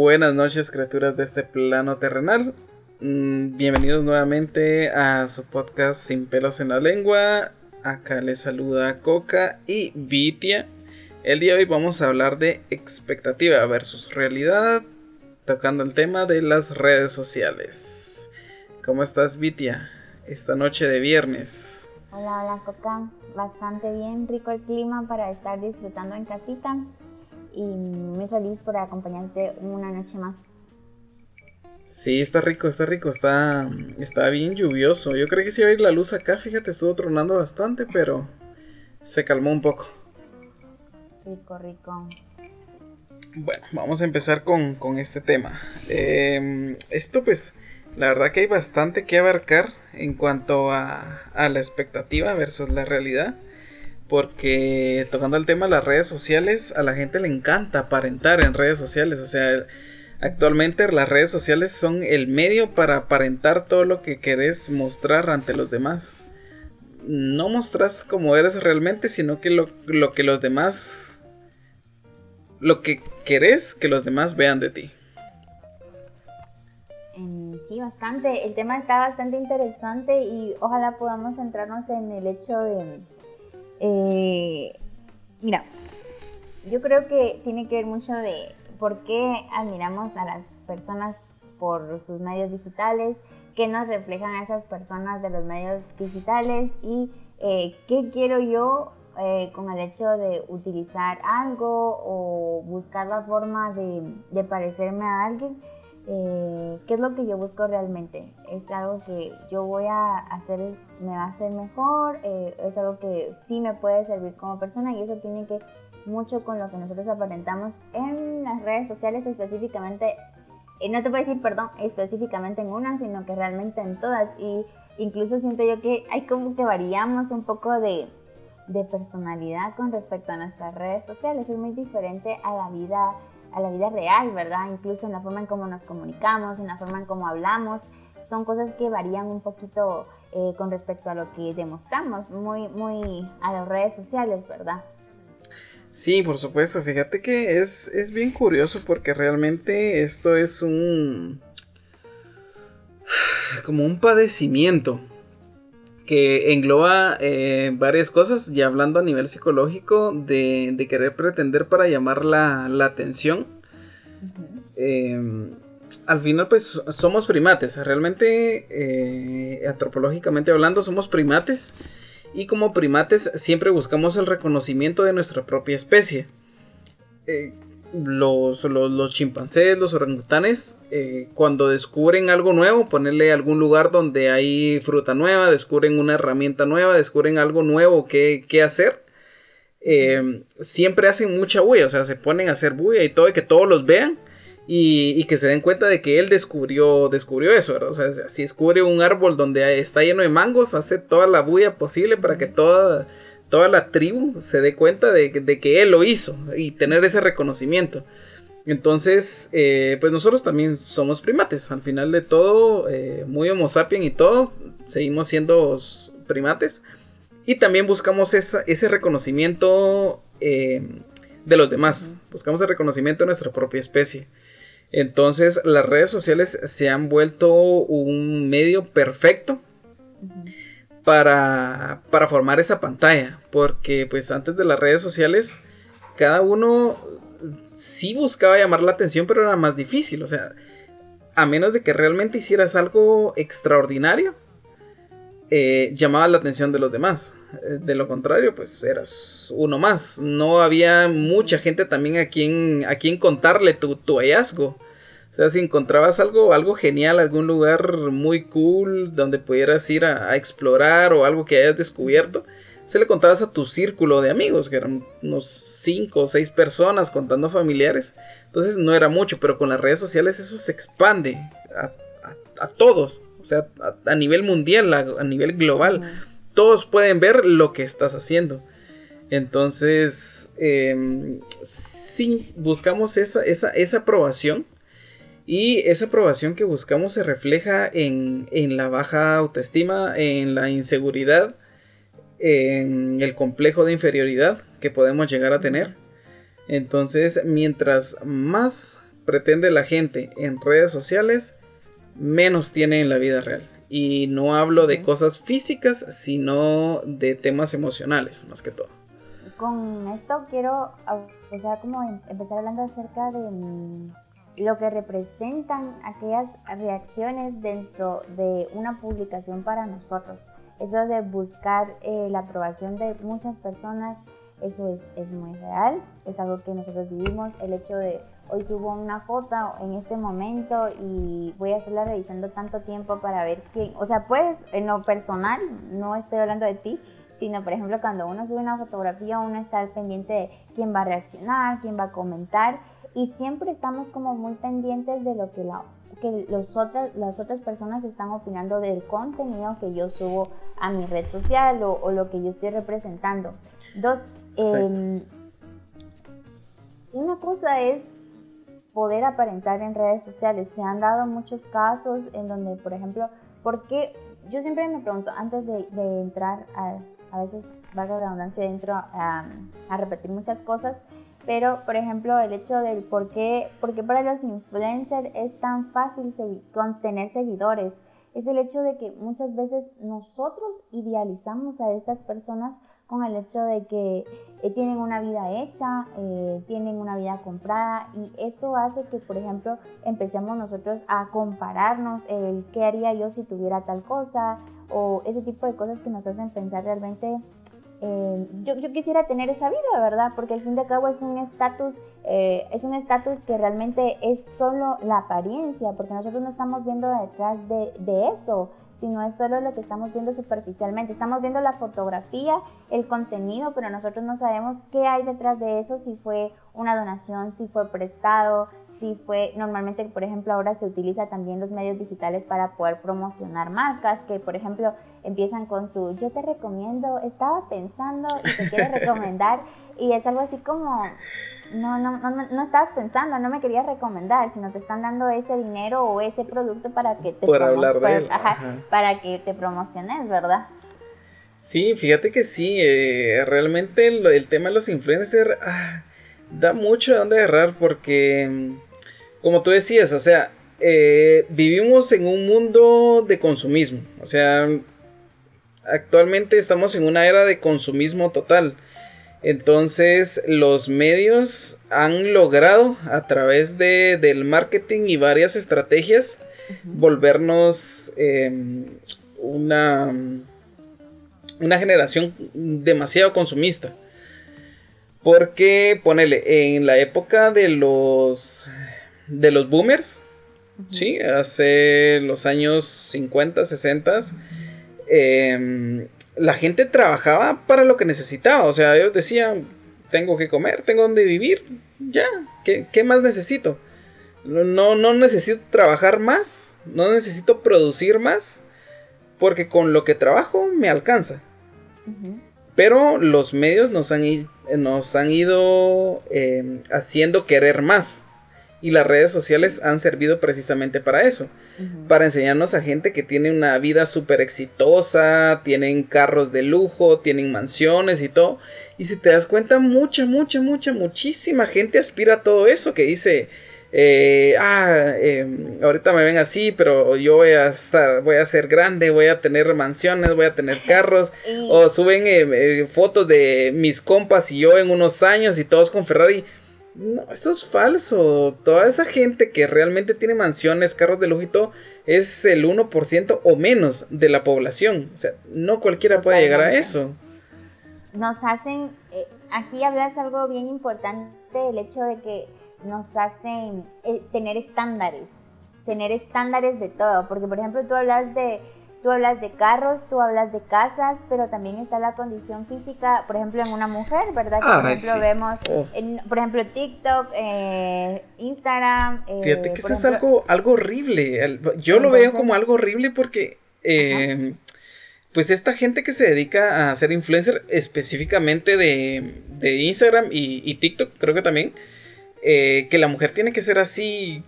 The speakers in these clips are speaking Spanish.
Buenas noches, criaturas de este plano terrenal. Mm, bienvenidos nuevamente a su podcast Sin pelos en la lengua. Acá les saluda Coca y Vitia. El día de hoy vamos a hablar de expectativa versus realidad, tocando el tema de las redes sociales. ¿Cómo estás, Vitia? Esta noche de viernes. Hola, hola, Coca. Bastante bien, rico el clima para estar disfrutando en casita y muy feliz por acompañarte una noche más. Sí, está rico, está rico, está, está bien lluvioso. Yo creo que sí iba a ir la luz acá, fíjate, estuvo tronando bastante, pero se calmó un poco. Rico, rico. Bueno, vamos a empezar con, este tema. Em, esto pues, la verdad que hay bastante que abarcar en cuanto a, a la expectativa versus la realidad. Porque tocando el tema de las redes sociales, a la gente le encanta aparentar en redes sociales. O sea, actualmente las redes sociales son el medio para aparentar todo lo que querés mostrar ante los demás. No mostras como eres realmente, sino que lo, lo que los demás... Lo que querés que los demás vean de ti. Sí, bastante. El tema está bastante interesante y ojalá podamos centrarnos en el hecho de eh, mira, yo creo que tiene que ver mucho de por qué admiramos a las personas por sus medios digitales, qué nos reflejan a esas personas de los medios digitales y eh, qué quiero yo eh, con el hecho de utilizar algo o buscar la forma de, de parecerme a alguien eh, qué es lo que yo busco realmente. Es algo que yo voy a hacer, me va a hacer mejor, eh, es algo que sí me puede servir como persona y eso tiene que mucho con lo que nosotros aparentamos en las redes sociales específicamente. Y no te voy a decir, perdón, específicamente en una, sino que realmente en todas. Y incluso siento yo que hay como que variamos un poco de personalidad con respecto a nuestras redes sociales. Es muy diferente a la vida a la vida real, ¿verdad? Incluso en la forma en cómo nos comunicamos, en la forma en cómo hablamos, son cosas que varían un poquito eh, con respecto a lo que demostramos, muy, muy a las redes sociales, ¿verdad? Sí, por supuesto, fíjate que es, es bien curioso porque realmente esto es un... como un padecimiento que engloba eh, varias cosas, ya hablando a nivel psicológico, de, querer pretender para llamar la, atención. Em, al final, pues somos primates, realmente, eh, antropológicamente hablando, somos primates. Y como primates siempre buscamos el reconocimiento de nuestra propia especie. Eh, los, los, chimpancés, los orangutanes, eh, cuando descubren algo nuevo, ponerle algún lugar donde hay fruta nueva, descubren una herramienta nueva, descubren algo nuevo que, hacer, eh, siempre hacen mucha bulla, o sea, se ponen a hacer bulla y todo, y que todos los vean. Y, que se den cuenta de que él descubrió, descubrió eso, ¿verdad? O sea, si descubre un árbol donde está lleno de mangos, hace toda la bulla posible para que toda, toda la tribu se dé cuenta de, que él lo hizo y tener ese reconocimiento. Entonces, eh, pues nosotros también somos primates. Al final de todo, eh, muy homo sapiens y todo, seguimos siendo primates. Y también buscamos ese reconocimiento eh, de los demás. Buscamos el reconocimiento de nuestra propia especie. Entonces, las redes sociales se han vuelto un medio perfecto para, formar esa pantalla. Porque pues antes de las redes sociales, cada uno sí buscaba llamar la atención, pero era más difícil. O sea, a menos de que realmente hicieras algo extraordinario, eh, llamaba la atención de los demás. Eh, de lo contrario, pues eras uno más. No había mucha gente también a quien, a quien contarle tu, tu hallazgo. O sea, si encontrabas algo, algo genial, algún lugar muy cool donde pudieras ir a, explorar o algo que hayas descubierto, se le contabas a tu círculo de amigos, que eran unos 5 o 6 personas contando familiares. Entonces no era mucho, pero con las redes sociales eso se expande a, todos, o sea, a, nivel mundial, a, nivel global. Todos pueden ver lo que estás haciendo. Entonces, eh, sí, buscamos esa, esa, esa aprobación y esa aprobación que buscamos se refleja en, la baja autoestima, en la inseguridad, en el complejo de inferioridad que podemos llegar a tener. Entonces, mientras más pretende la gente en redes sociales, menos tiene en la vida real. Y no hablo de cosas físicas, sino de temas emocionales, más que todo. Con esto quiero empezar, como em, empezar hablando acerca de lo que representan aquellas reacciones dentro de una publicación para nosotros. Eso de buscar eh, la aprobación de muchas personas, eso es, es muy real, es algo que nosotros vivimos. El hecho de hoy subo una foto en este momento y voy a estarla revisando tanto tiempo para ver quién, o sea, pues en lo personal, no estoy hablando de ti, sino por ejemplo cuando uno sube una fotografía, uno está al pendiente de quién va a reaccionar, quién va a comentar y siempre estamos como muy pendientes de lo que, la, que los otras, las otras personas están opinando del contenido que yo subo a mi red social o, lo que yo estoy representando. Dos, em, una cosa es poder aparentar en redes sociales. Se han dado muchos casos en donde, por ejemplo, ¿por qué? Yo siempre me pregunto, antes de, entrar a, a veces, va la redundancia, dentro a, a, repetir muchas cosas, pero, por ejemplo, el hecho del por qué, por qué para los influencers es tan fácil tener seguidores, es el hecho de que muchas veces nosotros idealizamos a estas personas con el hecho de que eh, tienen una vida hecha, eh, tienen una vida comprada y esto hace que, por ejemplo, empecemos nosotros a compararnos el qué haría yo si tuviera tal cosa o ese tipo de cosas que nos hacen pensar realmente eh, yo, quisiera tener esa vida, ¿verdad? Porque al fin de cabo es un estatus, es un estatus que realmente es solo la apariencia, porque nosotros no estamos viendo detrás de, de eso sino es solo lo que estamos viendo superficialmente. Estamos viendo la fotografía, el contenido, pero nosotros no sabemos qué hay detrás de eso, si fue una donación, si fue prestado, si fue, normalmente, por ejemplo, ahora se utiliza también los medios digitales para poder promocionar marcas, que por ejemplo empiezan con su, yo te recomiendo, estaba pensando y te quiero recomendar, y es algo así como, no, no, no, no estabas pensando, no me querías recomendar, sino te están dando ese dinero o ese producto para que te, hablar para que te promociones, ¿verdad? Sí, fíjate que sí, eh, realmente el, tema de los influencers ah, da mucho de dónde agarrar porque, como tú decías, o sea, eh, vivimos en un mundo de consumismo, o sea, actualmente estamos en una era de consumismo total. Entonces los medios han logrado a través de, del marketing y varias estrategias volvernos em, una, una generación demasiado consumista. Porque, ponele, en la época de los, de los boomers, ¿sí? Hace los años 50, 60, la gente trabajaba para lo que necesitaba. O sea, ellos decían, tengo que comer, tengo donde vivir, ya, ¿qué, más necesito? No, no necesito trabajar más, no necesito producir más, porque con lo que trabajo me alcanza. Pero los medios nos han, nos han ido eh, haciendo querer más. Y las redes sociales han servido precisamente para eso. Para enseñarnos a gente que tiene una vida súper exitosa, tienen carros de lujo, tienen mansiones y todo. Y si te das cuenta, mucha, mucha, mucha, muchísima gente aspira a todo eso que dice, eh, ah, em, ahorita me ven así, pero yo voy a estar, voy a ser grande, voy a tener mansiones, voy a tener carros, o suben eh, eh, fotos de mis compas y yo en unos años y todos con Ferrari. No, eso es falso. Toda esa gente que realmente tiene mansiones, carros de lujo es el 1% o menos de la población. O sea, no cualquiera puede llegar a eso. Nos hacen, eh, aquí hablas algo bien importante, el hecho de que nos hacen eh, tener estándares, tener estándares de todo, porque por ejemplo tú hablas de Tú hablas de carros, tú hablas de casas, pero también está la condición física, por ejemplo, en una mujer, ¿verdad? por ejemplo, vemos, oh. en, por ejemplo, TikTok, eh, Instagram. Eh, Fíjate que eso es algo, algo horrible. Yo lo veo como algo horrible porque, eh, pues, esta gente que se dedica a ser influencer específicamente de, de Instagram y, y, TikTok, creo que también, que la mujer tiene que ser así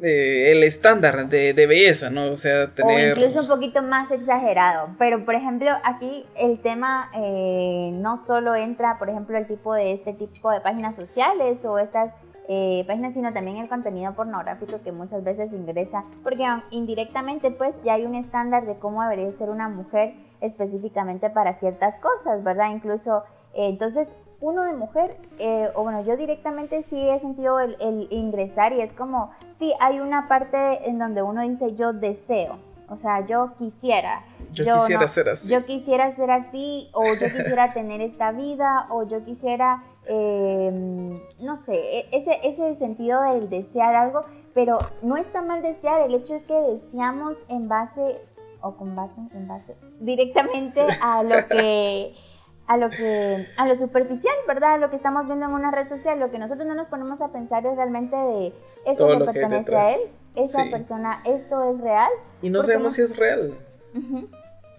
eh, el estándar de, belleza, ¿no? O sea, tener... O incluso un poquito más exagerado. Pero, por ejemplo, aquí el tema eh, no solo entra, por ejemplo, el tipo de este tipo de páginas sociales o estas eh, páginas, sino también el contenido pornográfico que muchas veces ingresa, porque indirectamente pues ya hay un estándar de cómo debería ser una mujer específicamente para ciertas cosas, ¿verdad? Incluso, entonces uno de mujer, eh, o bueno, yo directamente sí he sentido el, ingresar y es como, sí, hay una parte en donde uno dice yo deseo, o sea, yo quisiera. Yo, quisiera ser así. Yo quisiera ser así, o yo quisiera tener esta vida, o yo quisiera, em, no sé, e, ese, ese sentido del desear algo, pero no está mal desear, el hecho es que deseamos en base, o con base, en base, directamente a lo que a lo que a lo superficial, ¿verdad? lo que estamos viendo en una red social, lo que nosotros no nos ponemos a pensar es realmente de eso le pertenece a él, esa persona, esto es real. Y no sabemos si es real.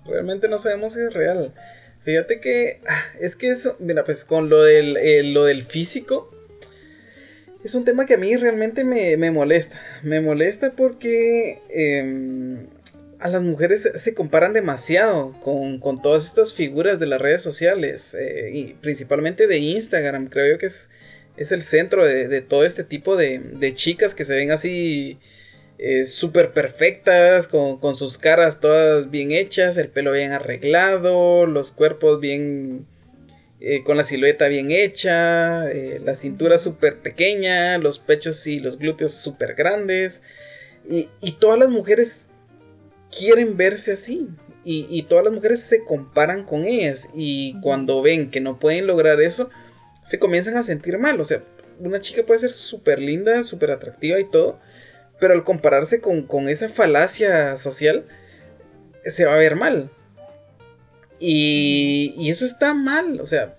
Realmente no sabemos si es real. Fíjate que ah, es que eso, mira, pues con lo del, eh, lo del físico, es un tema que a mí realmente me, me molesta. Me molesta porque em, a las mujeres se comparan demasiado con, todas estas figuras de las redes sociales eh, y principalmente de Instagram. Creo yo que es, es el centro de, todo este tipo de, chicas que se ven así eh, súper perfectas, con, sus caras todas bien hechas, el pelo bien arreglado, los cuerpos bien... Eh, con la silueta bien hecha, la cintura súper pequeña, los pechos y los glúteos súper grandes. Y, y todas las mujeres quieren verse así. Y, todas las mujeres se comparan con ellas. Y cuando ven que no pueden lograr eso, se comienzan a sentir mal. O sea, una chica puede ser súper linda, súper atractiva y todo. Pero al compararse con, esa falacia social, se va a ver mal. Y, y eso está mal. O sea,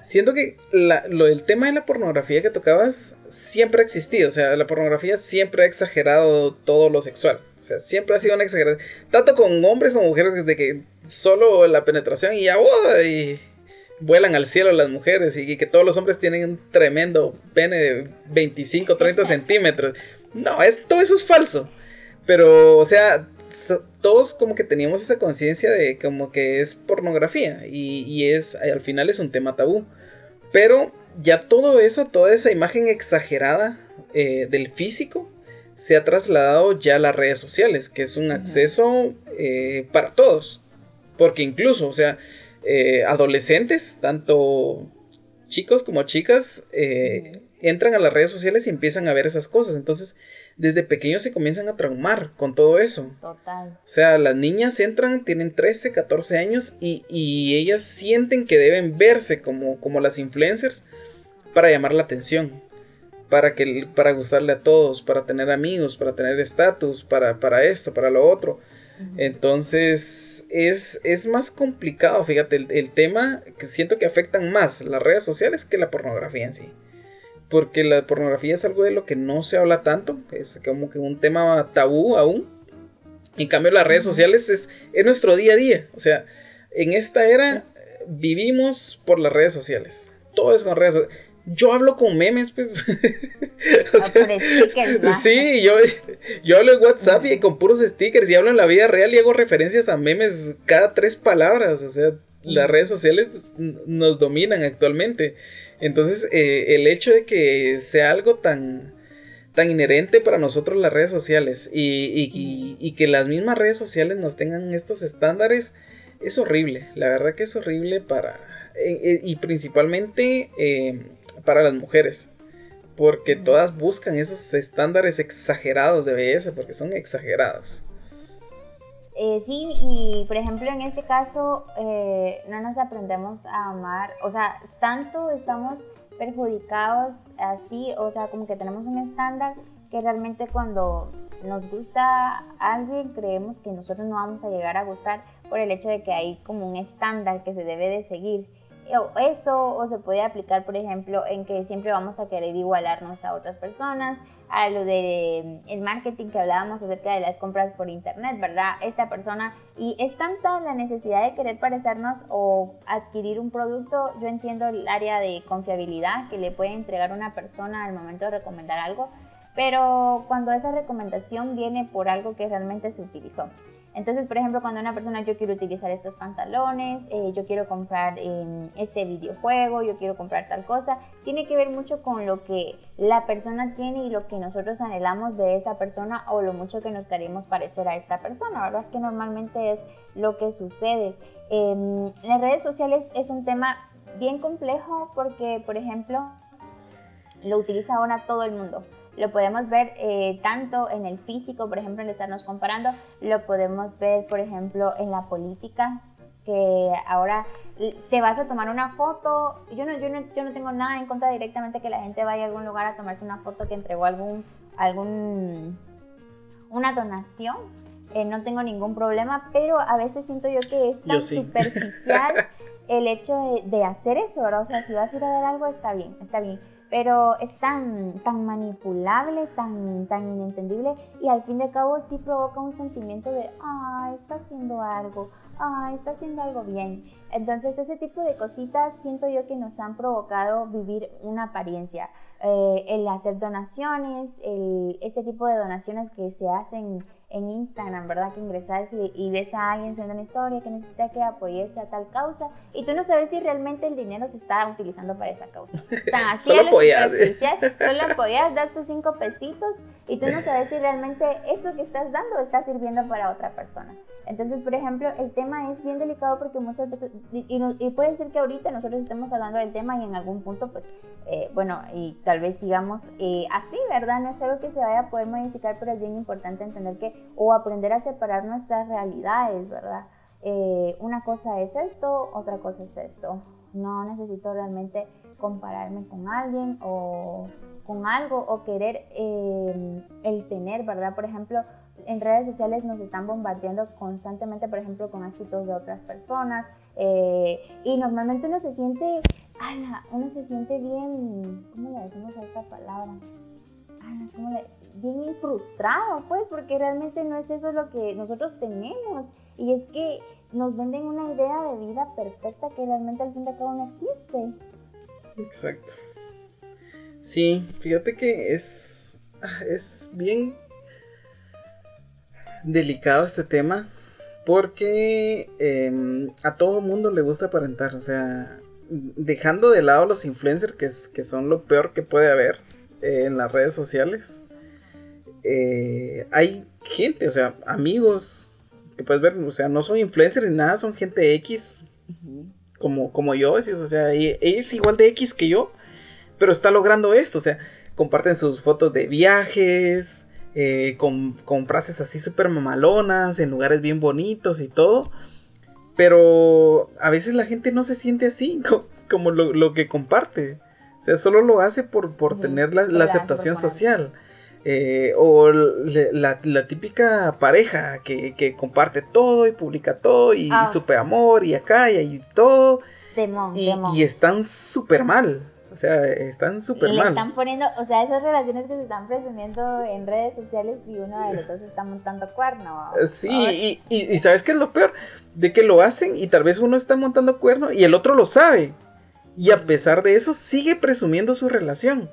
siento que lo del tema de la pornografía que tocabas siempre ha existido. O sea, la pornografía siempre ha exagerado todo lo sexual. O sea, siempre ha sido una exageración. Tanto con hombres como mujeres, de que solo la penetración y ya, y vuelan al cielo las mujeres y que todos los hombres tienen un tremendo pene de 25, 30 centímetros. No, es, todo eso es falso. Pero, o sea, todos como que teníamos esa conciencia de como que es pornografía y, y, es, al final es un tema tabú. Pero ya todo eso, toda esa imagen exagerada eh, del físico, se ha trasladado ya a las redes sociales, que es un acceso eh, para todos. Porque incluso, o sea, eh, adolescentes, tanto chicos como chicas, entran a las redes sociales y empiezan a ver esas cosas. Entonces, desde pequeños se comienzan a traumar con todo eso. Total. O sea, las niñas entran, tienen 13, 14 años y, y ellas sienten que deben verse como, como las influencers para llamar la atención para, que, para gustarle a todos, para tener amigos, para tener estatus, para, para esto, para lo otro. Entonces es, es, más complicado, fíjate, el, tema que siento que afectan más las redes sociales que la pornografía en sí. Porque la pornografía es algo de lo que no se habla tanto, es como que un tema tabú aún. En cambio las redes sociales es, es nuestro día a día. O sea, en esta era vivimos por las redes sociales. Todo es con redes sociales yo hablo con memes, pues. o sea, sí, yo, yo hablo en WhatsApp y con puros stickers y hablo en la vida real y hago referencias a memes cada tres palabras. O sea, las redes sociales nos dominan actualmente. Entonces, eh, el hecho de que sea algo tan, tan inherente para nosotros las redes sociales y, y, que las mismas redes sociales nos tengan estos estándares es horrible. La verdad que es horrible para... Eh, eh, y principalmente para las mujeres. Porque todas buscan esos estándares exagerados de belleza, porque son exagerados. Eh, sí, y por ejemplo en este caso eh, no nos aprendemos a amar, o sea, tanto estamos perjudicados así, o sea, como que tenemos un estándar que realmente cuando nos gusta alguien creemos que nosotros no vamos a llegar a gustar por el hecho de que hay como un estándar que se debe de seguir. Eso o se puede aplicar, por ejemplo, en que siempre vamos a querer igualarnos a otras personas, a lo del el marketing que hablábamos acerca de las compras por internet, ¿verdad? Esta persona, y es tanta la necesidad de querer parecernos o adquirir un producto, yo entiendo el área de confiabilidad que le puede entregar una persona al momento de recomendar algo, pero cuando esa recomendación viene por algo que realmente se utilizó. Entonces, por ejemplo, cuando una persona yo quiero utilizar estos pantalones, eh, yo quiero comprar este videojuego, yo quiero comprar tal cosa, tiene que ver mucho con lo que la persona tiene y lo que nosotros anhelamos de esa persona o lo mucho que nos queremos parecer a esta persona, ¿verdad? Que normalmente es lo que sucede. En las redes sociales es un tema bien complejo porque, por ejemplo, lo utiliza ahora todo el mundo. Lo podemos ver eh, tanto en el físico, por ejemplo, en estarnos comparando, lo podemos ver, por ejemplo, en la política, que ahora te vas a tomar una foto. Yo no, yo no, yo no tengo nada en contra directamente que la gente vaya a algún lugar a tomarse una foto que entregó algún, algún una donación. Eh, no tengo ningún problema, pero a veces siento yo que es tan superficial el hecho de, de, hacer eso, ¿verdad? O sea, si vas a ir a ver algo, está bien, está bien pero es tan, tan manipulable, tan, tan inentendible y al fin de cabo sí provoca un sentimiento de, ah, está haciendo algo, ah, está haciendo algo bien. Entonces ese tipo de cositas siento yo que nos han provocado vivir una apariencia. Eh, el hacer donaciones, el, ese tipo de donaciones que se hacen en Instagram, ¿verdad? Que ingresas y, ves a alguien subiendo una historia que necesita que apoyes a tal causa y tú no sabes si realmente el dinero se está utilizando para esa causa. solo apoyas. Solo apoyas, das tus cinco pesitos y tú no sabes si realmente eso que estás dando está sirviendo para otra persona. Entonces, por ejemplo, el tema es bien delicado porque muchas veces, y, puede ser que ahorita nosotros estemos hablando del tema y en algún punto, pues, eh, bueno, y tal vez sigamos eh, así, ¿verdad? No es algo que se vaya a poder modificar, pero es bien importante entender que, o aprender a separar nuestras realidades, ¿verdad? Eh, una cosa es esto, otra cosa es esto. No necesito realmente compararme con alguien o con algo o querer el tener, ¿verdad? Por ejemplo, en redes sociales nos están bombardeando constantemente, por ejemplo, con éxitos de otras personas. Eh, y normalmente uno se siente, ala, uno se siente bien, ¿cómo le decimos a esta palabra? bien frustrado, pues, porque realmente no es eso lo que nosotros tenemos. Y es que nos venden una idea de vida perfecta que realmente al fin de cabo no existe. Exacto. Sí, fíjate que es, es bien delicado este tema porque em, a todo mundo le gusta aparentar, o sea, dejando de lado los influencers que, que son lo peor que puede haber eh, en las redes sociales. Eh, hay gente, o sea, amigos que puedes ver, o sea, no son influencers ni nada, son gente X, como, como yo, o sea, es igual de X que yo, pero está logrando esto, o sea, comparten sus fotos de viajes, eh, con, frases así súper mamalonas, en lugares bien bonitos y todo. Pero a veces la gente no se siente así como, lo, que comparte. O sea, solo lo hace por, por tener la, aceptación social. Eh, o la, típica pareja que, comparte todo y publica todo y, ah. súper amor y acá y ahí todo. y, y están súper mal. O sea, están súper mal. están poniendo, o sea, esas relaciones que se están presumiendo en redes sociales y uno de los dos está montando cuerno. Sí, y, y, ¿sabes qué es lo peor? De que lo hacen y tal vez uno está montando cuerno y el otro lo sabe. Y a pesar de eso sigue presumiendo su relación.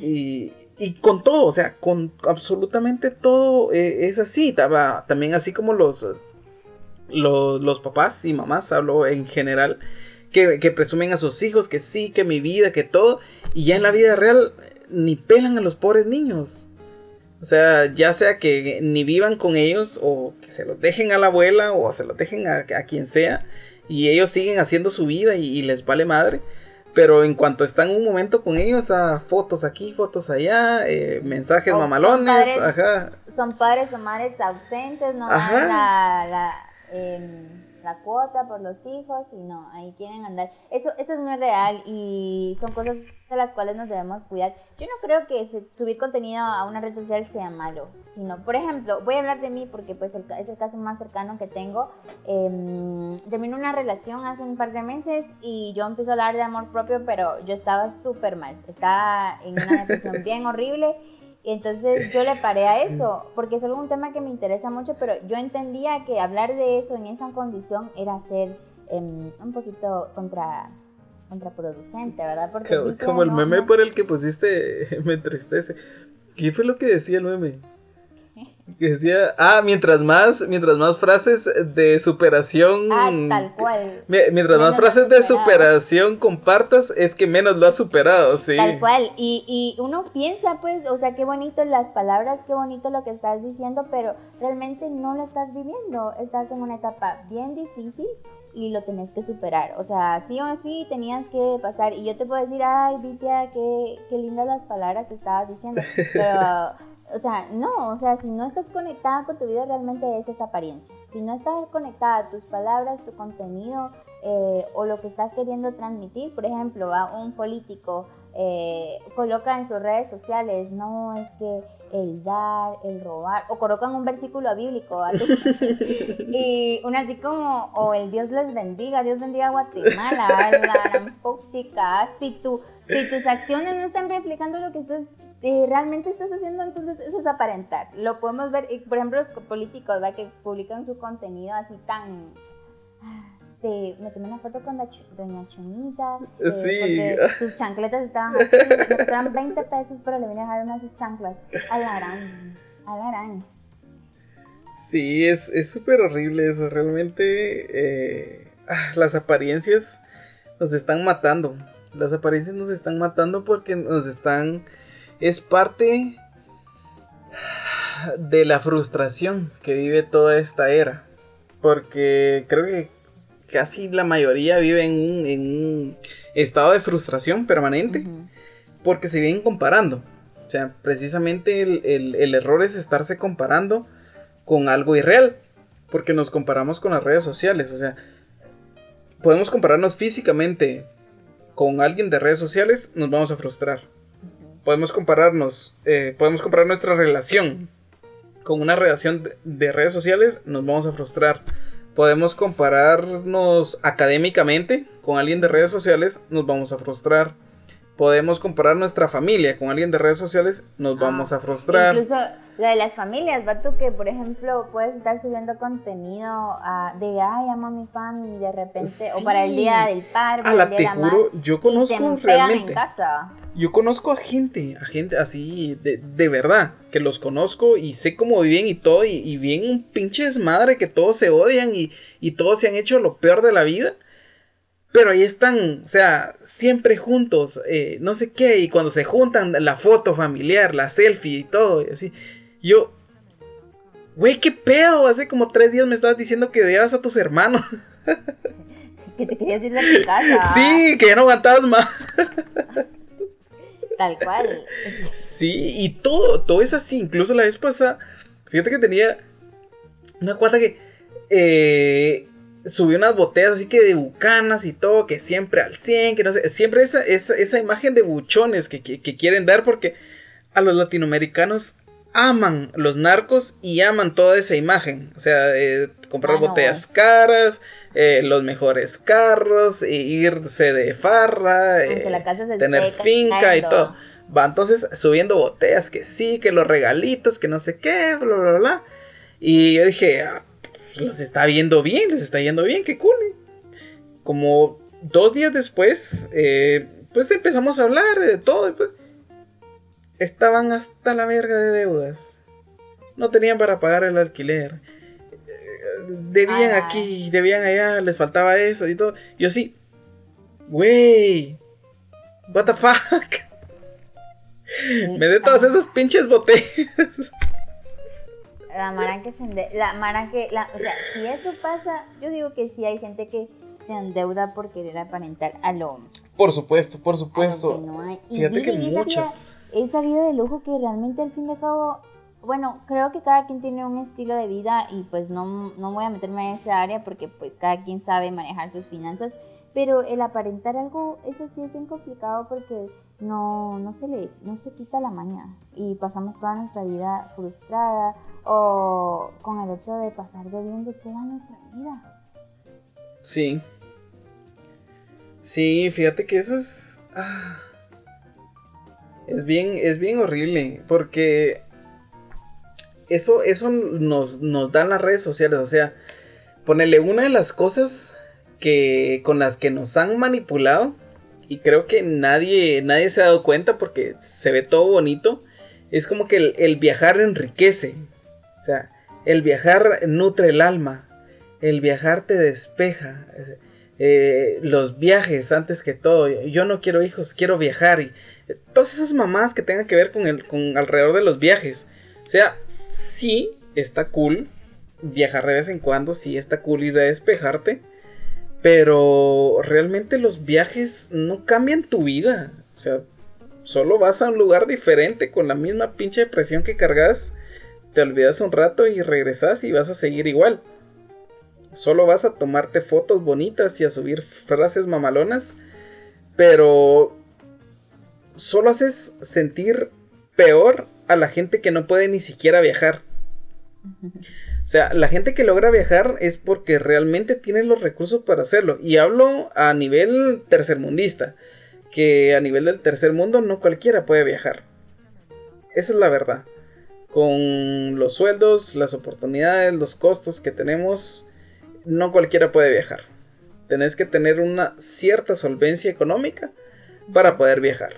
Y, y con todo, o sea, con absolutamente todo eh, es así. También así como los, los, los papás y mamás, hablo en general que, presumen a sus hijos que sí, que mi vida, que todo, y ya en la vida real ni pelan a los pobres niños. O sea, ya sea que ni vivan con ellos o que se los dejen a la abuela o se los dejen a, quien sea y ellos siguen haciendo su vida y, les vale madre. Pero en cuanto están un momento con ellos, a fotos aquí, fotos allá, eh, mensajes mamalones, son padres, ajá. Son padres o madres ausentes, no la, la em, la cuota por los hijos y no, ahí quieren andar. Eso, eso es muy real y son cosas de las cuales nos debemos cuidar. Yo no creo que subir contenido a una red social sea malo, sino, por ejemplo, voy a hablar de mí porque pues es el caso más cercano que tengo. Eh, terminé una relación hace un par de meses y yo empecé a hablar de amor propio, pero yo estaba súper mal, estaba en una depresión bien horrible entonces yo le paré a eso, porque es algún tema que me interesa mucho, pero yo entendía que hablar de eso en esa condición era ser em, un poquito contra contraproducente, ¿verdad? Porque como, el meme por el que pusiste me entristece. ¿Qué fue lo que decía el meme? Que decía, ah, mientras más, mientras más frases de superación. Ah, tal cual. Mientras más frases de superación compartas, es que menos lo has superado, sí. Tal cual. Y, y uno piensa, pues, o sea, qué bonito las palabras, qué bonito lo que estás diciendo, pero realmente no lo estás viviendo. Estás en una etapa bien difícil y lo tenés que superar. O sea, sí o sí tenías que pasar. Y yo te puedo decir, ay, Vitia, qué, qué lindas las palabras que estabas diciendo. Pero o sea, no, o sea, si no estás conectada con tu vida, realmente es esa apariencia. Si no estás conectada a tus palabras, tu contenido eh, o lo que estás queriendo transmitir, por ejemplo, a un político eh, coloca en sus redes sociales, no, es que el dar, el robar, o colocan un versículo bíblico, y una así como, o el Dios les bendiga, Dios bendiga a Guatemala, la chica, si, tú, si tus acciones no están reflejando lo que estás eh, realmente estás haciendo, entonces eso es aparentar. Lo podemos ver, por ejemplo, los políticos ¿verdad? que publican su contenido así tan... De, me tomé una foto con doña Chunita. Eh, sí. sus chancletas estaban aquí, me costaron 20 pesos, pero le vine a dejar una de sus chanclas. A la araña. A la araña. Sí, es súper horrible eso. Realmente eh, ah, las apariencias nos están matando. Las apariencias nos están matando porque nos están es parte de la frustración que vive toda esta era. Porque creo que casi la mayoría vive en un, estado de frustración permanente. Porque se vienen comparando. O sea, precisamente el, el, error es estarse comparando con algo irreal. Porque nos comparamos con las redes sociales. O sea, podemos compararnos físicamente con alguien de redes sociales, nos vamos a frustrar podemos compararnos, eh, podemos comparar nuestra relación con una relación de, redes sociales, nos vamos a frustrar. Podemos compararnos académicamente con alguien de redes sociales, nos vamos a frustrar. Podemos comparar nuestra familia con alguien de redes sociales, nos ah, vamos a frustrar. Incluso la de las familias, tú que por ejemplo puedes estar subiendo contenido ah, de ay, amo a mi familia y de repente, o para el día del padre, a la te juro, yo conozco realmente. En casa yo conozco a gente, a gente así, de, verdad, que los conozco y sé cómo viven y todo, y, y bien un pinche desmadre que todos se odian y, y, todos se han hecho lo peor de la vida. Pero ahí están, o sea, siempre juntos, eh, no sé qué, y cuando se juntan, la foto familiar, la selfie y todo, y así. Yo, güey, qué pedo, hace como tres días me estabas diciendo que odiabas a tus hermanos. Que te querías ir de tu casa. Sí, que ya no aguantabas más. Tal cual. Sí, y todo, todo es así. Incluso la vez pasada, fíjate que tenía una cuata que eh, subió unas botellas así que de bucanas y todo, que siempre al 100, que no sé, siempre esa, esa, imagen de buchones que, quieren dar porque a los latinoamericanos aman los narcos y aman toda esa imagen. O sea, eh, comprar ah, botellas caras, eh, los mejores carros, e irse de farra, eh, tener finca y todo. Va entonces subiendo botellas que sí, que los regalitos, que no sé qué, bla, bla, bla. Y yo dije, ah, los está viendo bien, les está yendo bien, qué cool. Como dos días después, eh, pues empezamos a hablar de todo. Pues, estaban hasta la verga de deudas. No tenían para pagar el alquiler debían aquí, debían allá, les faltaba eso y todo. Yo sí, wey, what the fuck. Me de todas esas pinches botellas. La mara que se la mara que, la, o sea, si eso pasa, yo digo que sí hay gente que se endeuda por querer aparentar a lo. Por supuesto, por supuesto. Fíjate que muchas. Esa vida de lujo que realmente al fin de cabo bueno, creo que cada quien tiene un estilo de vida y pues no, no voy a meterme en esa área porque pues cada quien sabe manejar sus finanzas, pero el aparentar algo, eso sí es bien complicado porque no, no, se, le, no se quita la maña y pasamos toda nuestra vida frustrada o con el hecho de pasar bebiendo toda nuestra vida. Sí. Sí, fíjate que eso es... Ah, es bien, es bien horrible porque eso, eso nos, nos dan las redes sociales. O sea, ponerle una de las cosas que con las que nos han manipulado y creo que nadie, nadie se ha dado cuenta porque se ve todo bonito, es como que el, viajar enriquece. O sea, el viajar nutre el alma. El viajar te despeja. Eh, los viajes antes que todo. Yo no quiero hijos, quiero viajar. Y eh, todas esas mamás que tengan que ver con, el, con alrededor de los viajes. O sea, sí, está cool viajar de vez en cuando, sí está cool ir a despejarte. Pero realmente los viajes no cambian tu vida. O sea, solo vas a un lugar diferente con la misma pinche depresión que cargas. Te olvidas un rato y regresas y vas a seguir igual. Solo vas a tomarte fotos bonitas y a subir frases mamalonas. Pero solo haces sentir peor a la gente que no puede ni siquiera viajar. O sea, la gente que logra viajar es porque realmente tiene los recursos para hacerlo. Y hablo a nivel tercermundista, que a nivel del tercer mundo no cualquiera puede viajar. Esa es la verdad. Con los sueldos, las oportunidades, los costos que tenemos, no cualquiera puede viajar. Tenés que tener una cierta solvencia económica para poder viajar.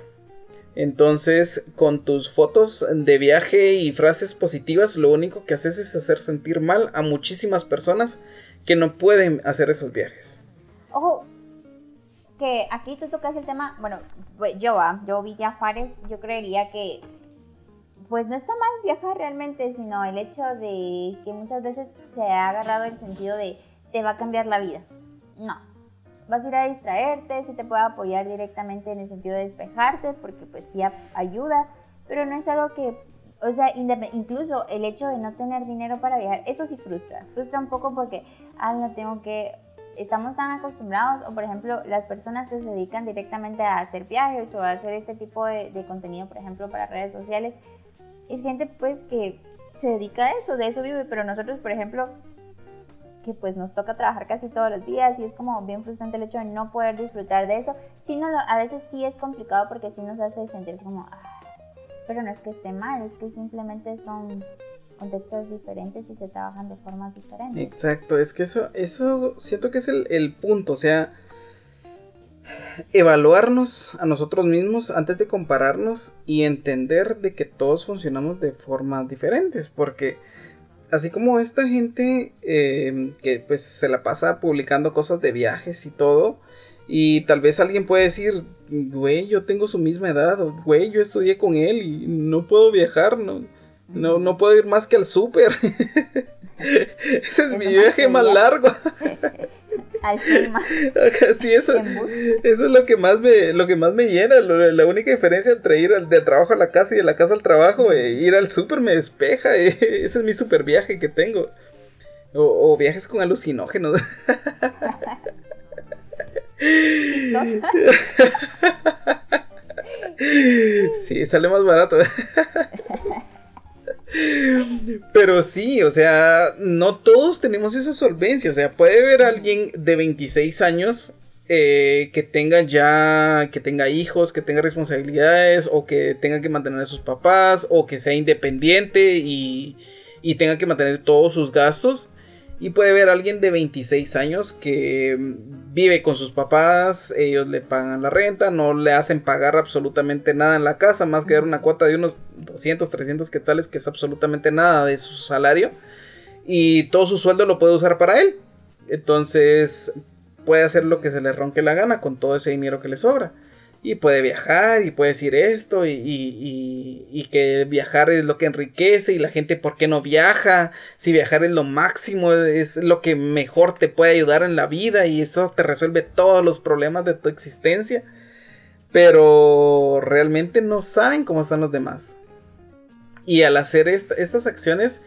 Entonces, con tus fotos de viaje y frases positivas, lo único que haces es hacer sentir mal a muchísimas personas que no pueden hacer esos viajes. Ojo, que aquí tú tocas el tema, bueno, pues, yo, ah, yo Villa Juárez, yo creería que pues no está mal viajar realmente, sino el hecho de que muchas veces se ha agarrado el sentido de te va a cambiar la vida. No, vas a ir a distraerte, si te puede apoyar directamente en el sentido de despejarte, porque pues sí ayuda, pero no es algo que, o sea, incluso el hecho de no tener dinero para viajar, eso sí frustra, frustra un poco porque, ah, no tengo que, estamos tan acostumbrados, o por ejemplo, las personas que se dedican directamente a hacer viajes o a hacer este tipo de contenido, por ejemplo, para redes sociales, es gente pues que se dedica a eso, de eso vive, pero nosotros, por ejemplo, que pues nos toca trabajar casi todos los días y es como bien frustrante el hecho de no poder disfrutar de eso. Sí, no, a veces sí es complicado porque sí nos hace sentir como, pero no es que esté mal, es que simplemente son contextos diferentes y se trabajan de formas diferentes. Exacto, es que eso, eso siento que es el, el punto, o sea, evaluarnos a nosotros mismos antes de compararnos y entender de que todos funcionamos de formas diferentes, porque así como esta gente em, que pues se la pasa publicando cosas de viajes y todo, y tal vez alguien puede decir, güey, yo tengo su misma edad, o güey, yo estudié con él y no puedo viajar, no, no, no puedo ir más que al súper. Ese es mi viaje más largo. Sí, eso, eso es lo que más me, lo que más me llena. la única diferencia entre ir del trabajo a la casa y de la casa al trabajo, e ir al súper me despeja. ese es mi super viaje que tengo. O, viajes con alucinógenos. sí, sale más barato. Pero sí, o sea, no todos tenemos esa solvencia. O sea, puede haber alguien de 26 años eh, que tenga ya, que tenga hijos, que tenga responsabilidades, o que tenga que mantener a sus papás, o que sea independiente y, y tenga que mantener todos sus gastos. Y puede ver a alguien de 26 años que vive con sus papás, ellos le pagan la renta, no le hacen pagar absolutamente nada en la casa, más que dar una cuota de unos 200, 300 quetzales, que es absolutamente nada de su salario. Y todo su sueldo lo puede usar para él. Entonces puede hacer lo que se le ronque la gana con todo ese dinero que le sobra y puede viajar y puede decir esto y, y, que viajar es lo que enriquece y la gente por qué no viaja, si viajar es lo máximo, es lo que mejor te puede ayudar en la vida y eso te resuelve todos los problemas de tu existencia, pero realmente no saben cómo están los demás. Y al hacer estas acciones,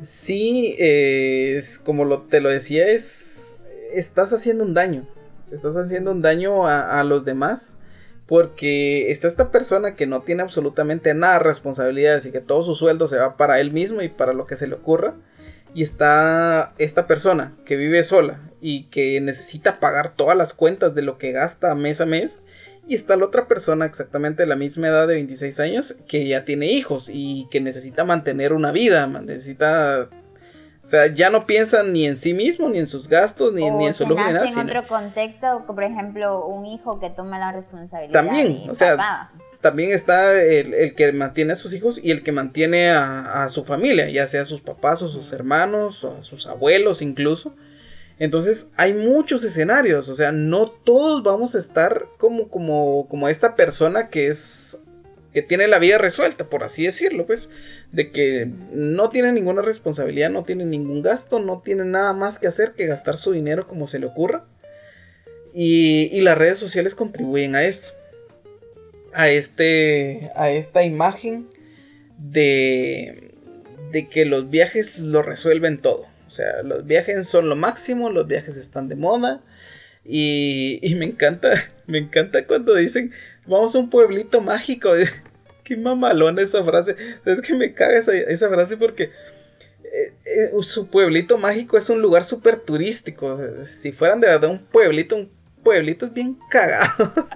sí, eh, es, como lo, te lo decía, es, estás haciendo un daño estás haciendo un daño a, los demás. Porque está esta persona que no tiene absolutamente nada de responsabilidades y que todo su sueldo se va para él mismo y para lo que se le ocurra. Y está esta persona que vive sola y que necesita pagar todas las cuentas de lo que gasta mes a mes. Y está la otra persona exactamente de la misma edad de 26 años que ya tiene hijos y que necesita mantener una vida, necesita o sea, ya no piensan ni en sí mismo, ni en sus gastos, ni, ni en su lujo, ni nada. en otro contexto, por ejemplo, un hijo que toma la responsabilidad. También, o sea, también está el, que mantiene a sus hijos y el que mantiene a, su familia, ya sea sus papás o sus hermanos o sus abuelos incluso. Entonces hay muchos escenarios, o sea, no todos vamos a estar como, como, como esta persona que es que tiene la vida resuelta, por así decirlo, pues, de que no tiene ninguna responsabilidad, no tiene ningún gasto, no tiene nada más que hacer que gastar su dinero como se le ocurra. Y, y las redes sociales contribuyen a esto a, este, a esta imagen de, de que los viajes lo resuelven todo. O sea, los viajes son lo máximo, los viajes están de moda. Y, y me encanta, me encanta cuando dicen, vamos a un pueblito mágico. Qué mamalona esa frase. Es que me caga esa, frase porque eh, eh, su pueblito mágico es un lugar súper turístico. Si fueran de verdad un pueblito, un pueblito es bien cagado.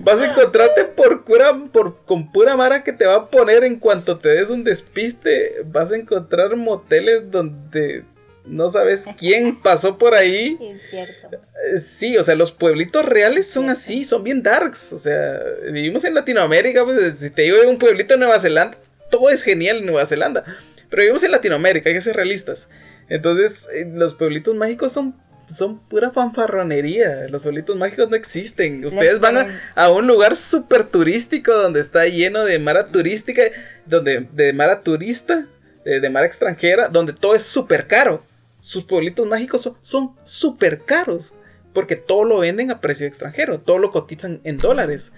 Vas a encontrarte por pura, por, con pura mara que te va a poner en cuanto te des un despiste. Vas a encontrar moteles donde no sabes quién pasó por ahí. Eh, sí, o sea, los pueblitos reales son así, son bien darks. O sea, vivimos en Latinoamérica, pues si te digo un pueblito de Nueva Zelanda, todo es genial en Nueva Zelanda. Pero vivimos en Latinoamérica, hay que ser realistas. Entonces, eh, los pueblitos mágicos son son pura fanfarronería. Los pueblitos mágicos no existen. Ustedes van a, un lugar súper turístico donde está lleno de mara turística, donde, de mara turista, de, mara extranjera, donde todo es súper caro. Sus pueblitos mágicos son súper caros. Porque todo lo venden a precio extranjero, todo lo cotizan en dólares.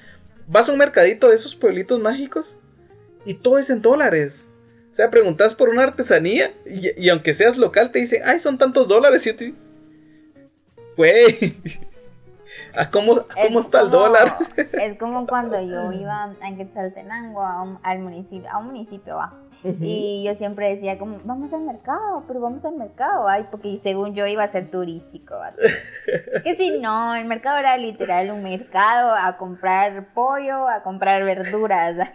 Vas a un mercadito de esos pueblitos mágicos y todo es en dólares. O sea, preguntas por una artesanía y, aunque seas local te dicen, ay, son tantos dólares. Y te Güey. ¿A cómo, cómo está el dólar? Es como cuando yo iba a Quetzaltenango, a un, al municipio, a un municipio, va. Y yo siempre decía como, vamos al mercado, pero vamos al mercado, ay, porque según yo iba a ser turístico. que si no, el mercado era literal un mercado a comprar pollo, a comprar verduras.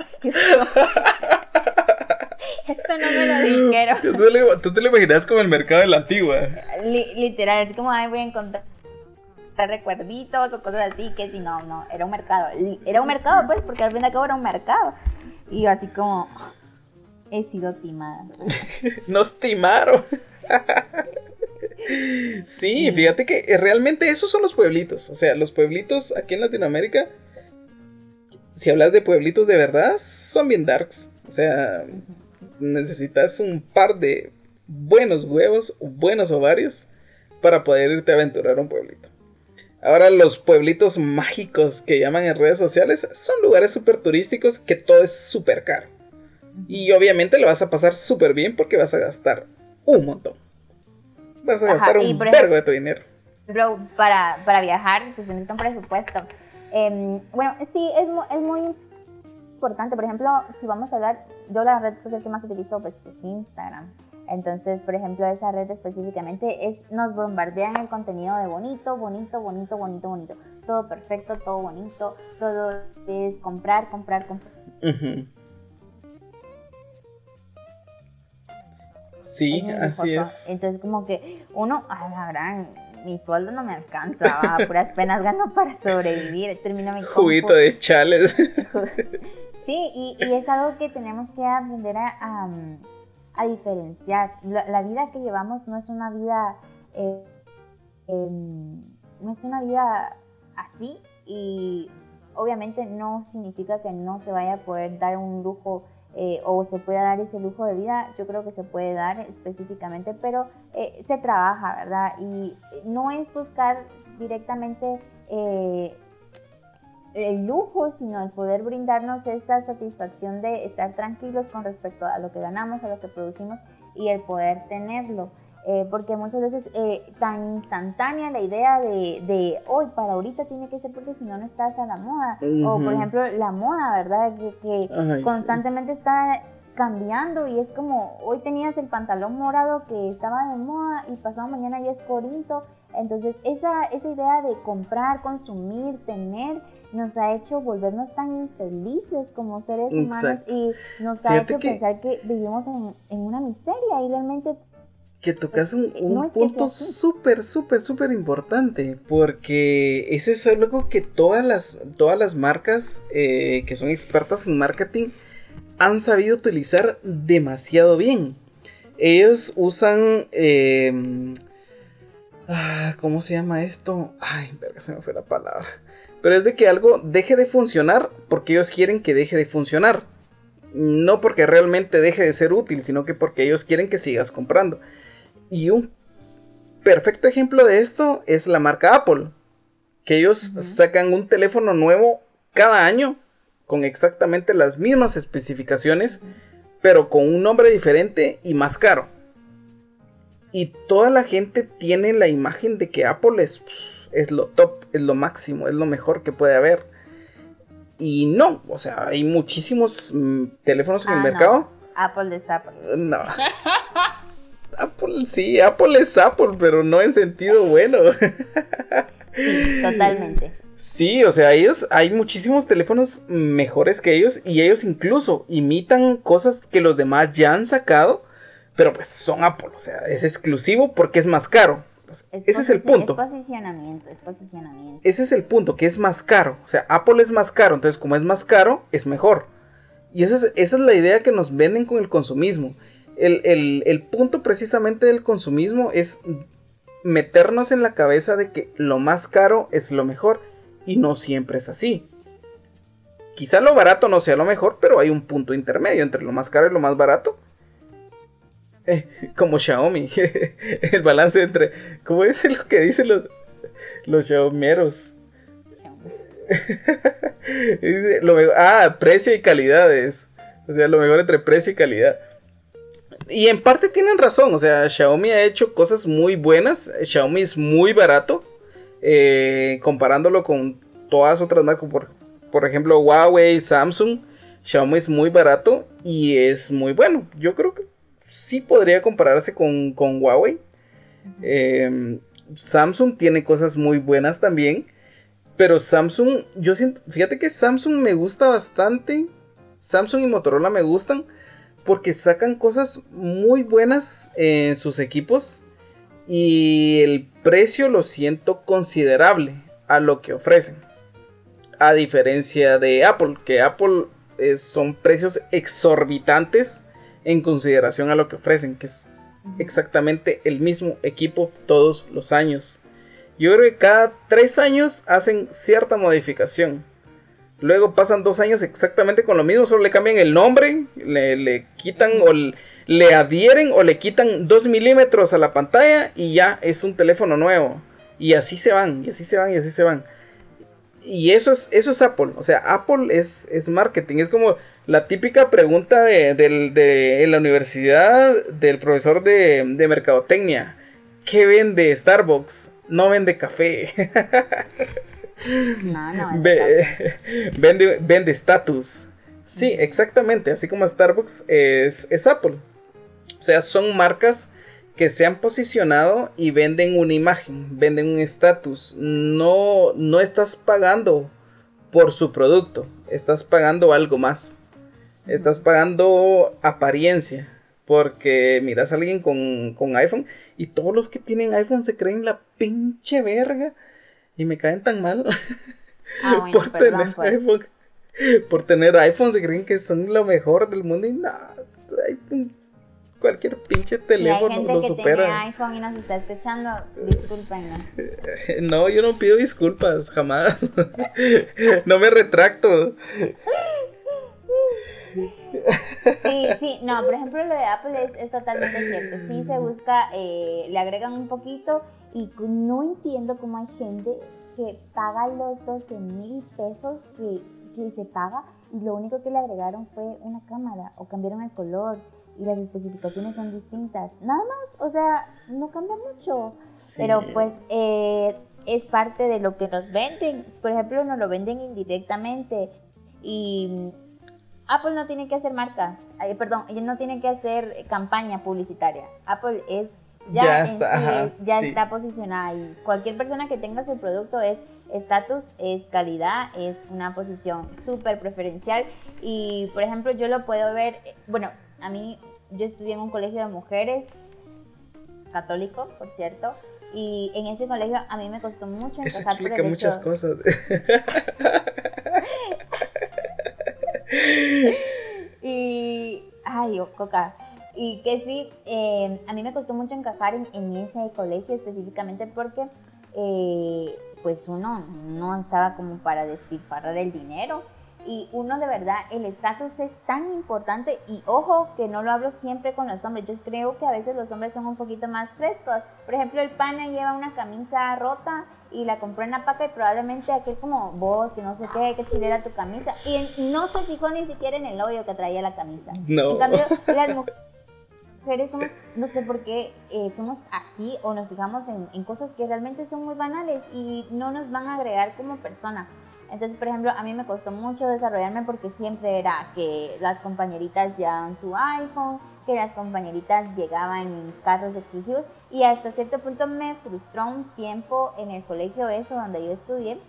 Esto no me lo dijeron. ¿Tú te lo, tú te lo imaginas como el mercado de la antigua? literal, es como, ay, voy a encontrar recuerditos o cosas así, que si no, no, era un mercado. Era un mercado, pues, porque al fin y al cabo era un mercado. Y yo así como, he sido timada. Nos timaron. sí, fíjate que realmente esos son los pueblitos. O sea, los pueblitos aquí en Latinoamérica, si hablas de pueblitos de verdad, son bien darks. O sea, necesitas un par de buenos huevos, buenos ovarios, para poder irte a aventurar a un pueblito. Ahora los pueblitos mágicos que llaman en redes sociales son lugares súper turísticos que todo es súper caro. Y obviamente lo vas a pasar súper bien porque vas a gastar un montón. Vas a gastar un vergo de tu dinero. Bro, para, para viajar, pues se necesita un presupuesto. Em, bueno, sí, es, es muy importante. Por ejemplo, si vamos a hablar, yo la red social que más utilizo pues, es Instagram. Entonces, por ejemplo, esa red específicamente es, nos bombardean el contenido de bonito, bonito, bonito, bonito, bonito. Todo perfecto, todo bonito, todo es comprar, comprar, comprar. Sí, así es. Entonces, como que uno, a la verdad, mi sueldo no me alcanza, a puras penas gano para sobrevivir, termino mi Juguito de chales. sí, y, y, es algo que tenemos que aprender a a diferenciar. La, vida que llevamos no es una vida, eh, em, no es una vida así y obviamente no significa que no se vaya a poder dar un lujo eh, o se pueda dar ese lujo de vida, yo creo que se puede dar específicamente, pero eh, se trabaja, ¿verdad? Y no es buscar directamente el lujo, sino el poder brindarnos esa satisfacción de estar tranquilos con respecto a lo que ganamos, a lo que producimos y el poder tenerlo. Eh, porque muchas veces eh, tan instantánea la idea de, hoy para ahorita tiene que ser porque si no no estás a la moda. O por ejemplo la moda, ¿verdad? Que, constantemente está cambiando y es como hoy tenías el pantalón morado que estaba de moda y pasado mañana ya es corinto. Entonces esa, esa idea de comprar, consumir, tener nos ha hecho volvernos tan infelices como seres humanos y nos ha hecho pensar que vivimos en, una miseria y realmente que tocas un, punto súper, súper, súper importante, porque ese es algo que todas las, todas las marcas eh, que son expertas en marketing han sabido utilizar demasiado bien. Ellos usan... Em, ah, ¿Cómo se llama esto? Ay, verga, se me fue la palabra. Pero es de que algo deje de funcionar porque ellos quieren que deje de funcionar. No porque realmente deje de ser útil, sino que porque ellos quieren que sigas comprando. Y un perfecto ejemplo de esto es la marca Apple. Que ellos sacan un teléfono nuevo cada año con exactamente las mismas especificaciones, pero con un nombre diferente y más caro. Y toda la gente tiene la imagen de que Apple es, es lo top, es lo máximo, es lo mejor que puede haber. Y no, o sea, hay muchísimos mm, teléfonos en el ah, mercado. Apple es Apple. No. Apple, sí, Apple es Apple, pero no en sentido bueno. Sí, totalmente. Sí, o sea, ellos, hay muchísimos teléfonos mejores que ellos y ellos incluso imitan cosas que los demás ya han sacado, pero pues son Apple, o sea, es exclusivo porque es más caro. Ese es el punto. Es posicionamiento, es posicionamiento. Ese es el punto, que es más caro. O sea, Apple es más caro, entonces como es más caro, es mejor. Y esa es, esa es la idea que nos venden con el consumismo el, punto precisamente del consumismo es meternos en la cabeza de que lo más caro es lo mejor y no siempre es así. Quizá lo barato no sea lo mejor, pero hay un punto intermedio entre lo más caro y lo más barato. Eh, como Xiaomi, el balance entre, ¿cómo es lo que dicen los, los ah, precio y calidades. O sea, lo mejor entre precio y calidad. Y en parte tienen razón, o sea, Xiaomi ha hecho cosas muy buenas. Xiaomi es muy barato, eh, comparándolo con todas otras marcas, por, por ejemplo, Huawei, Samsung. Xiaomi es muy barato y es muy bueno. Yo creo que sí podría compararse con, Huawei. Em, Samsung tiene cosas muy buenas también. Pero Samsung, yo siento, fíjate que Samsung me gusta bastante. Samsung y Motorola me gustan porque sacan cosas muy buenas en sus equipos y el precio lo siento considerable a lo que ofrecen. A diferencia de Apple, que Apple son precios exorbitantes en consideración a lo que ofrecen, que es exactamente el mismo equipo todos los años. Yo creo que cada tres años hacen cierta modificación. Luego pasan dos años exactamente con lo mismo, solo le cambian el nombre, le, quitan o le adhieren o le quitan dos milímetros a la pantalla y ya es un teléfono nuevo. Y así se van, y así se van, y así se van. Y eso es, eso es Apple. O sea, Apple es, es marketing. Es como la típica pregunta de, de, la universidad del profesor de, de mercadotecnia. ¿Qué vende Starbucks? No vende café. No, no. vende estatus. Sí, exactamente. Así como Starbucks es, es Apple. O sea, son marcas que se han posicionado y venden una imagen, venden un estatus. No, no estás pagando por su producto, estás pagando algo más. Estás pagando apariencia. Porque miras a alguien con, con, iPhone y todos los que tienen iPhone se creen la pinche verga y me caen tan mal ah, por tener pues. iPhone. Por tener iPhone se creen que son lo mejor del mundo y nada, cualquier pinche teléfono si hay gente que Tiene iPhone y nos está escuchando, discúlpenos. No, yo no pido disculpas, jamás. no me retracto. Sí, sí, no, por ejemplo lo de Apple es, totalmente cierto. Sí se busca, eh, le agregan un poquito y no entiendo cómo hay gente que paga los 12 mil pesos que, que se paga y lo único que le agregaron fue una cámara o cambiaron el color y las especificaciones son distintas. Nada más, o sea, no cambia mucho. Pero pues eh, es parte de lo que nos venden. Por ejemplo, nos lo venden indirectamente y Apple no tiene que hacer marca, eh, perdón, no tiene que hacer campaña publicitaria. Apple es ya, está, ya está posicionada y cualquier persona que tenga su producto es estatus, es calidad, es una posición súper preferencial y por ejemplo yo lo puedo ver, bueno, a mí yo estudié en un colegio de mujeres católico, por cierto. Y en ese colegio a mí me costó mucho Eso encajar por el muchas hecho- cosas. Y, ay, oh, coca. Y que sí, eh, a mí me costó mucho encajar en, en ese colegio específicamente porque, eh, pues uno no estaba como para despilfarrar el dinero. Y uno de verdad, el estatus es tan importante y ojo que no lo hablo siempre con los hombres. Yo creo que a veces los hombres son un poquito más frescos. Por ejemplo, el pana lleva una camisa rota y la compró en la paca y probablemente aquel como vos, que no sé qué, que chilera tu camisa. Y no se fijó ni siquiera en el hoyo que traía la camisa. No. En cambio, las mujeres somos, no sé por qué, eh, somos así o nos fijamos en, en cosas que realmente son muy banales y no nos van a agregar como persona. Entonces, por ejemplo, a mí me costó mucho desarrollarme porque siempre era que las compañeritas llevaban su iPhone, que las compañeritas llegaban en carros exclusivos y hasta cierto punto me frustró un tiempo en el colegio eso donde yo estudié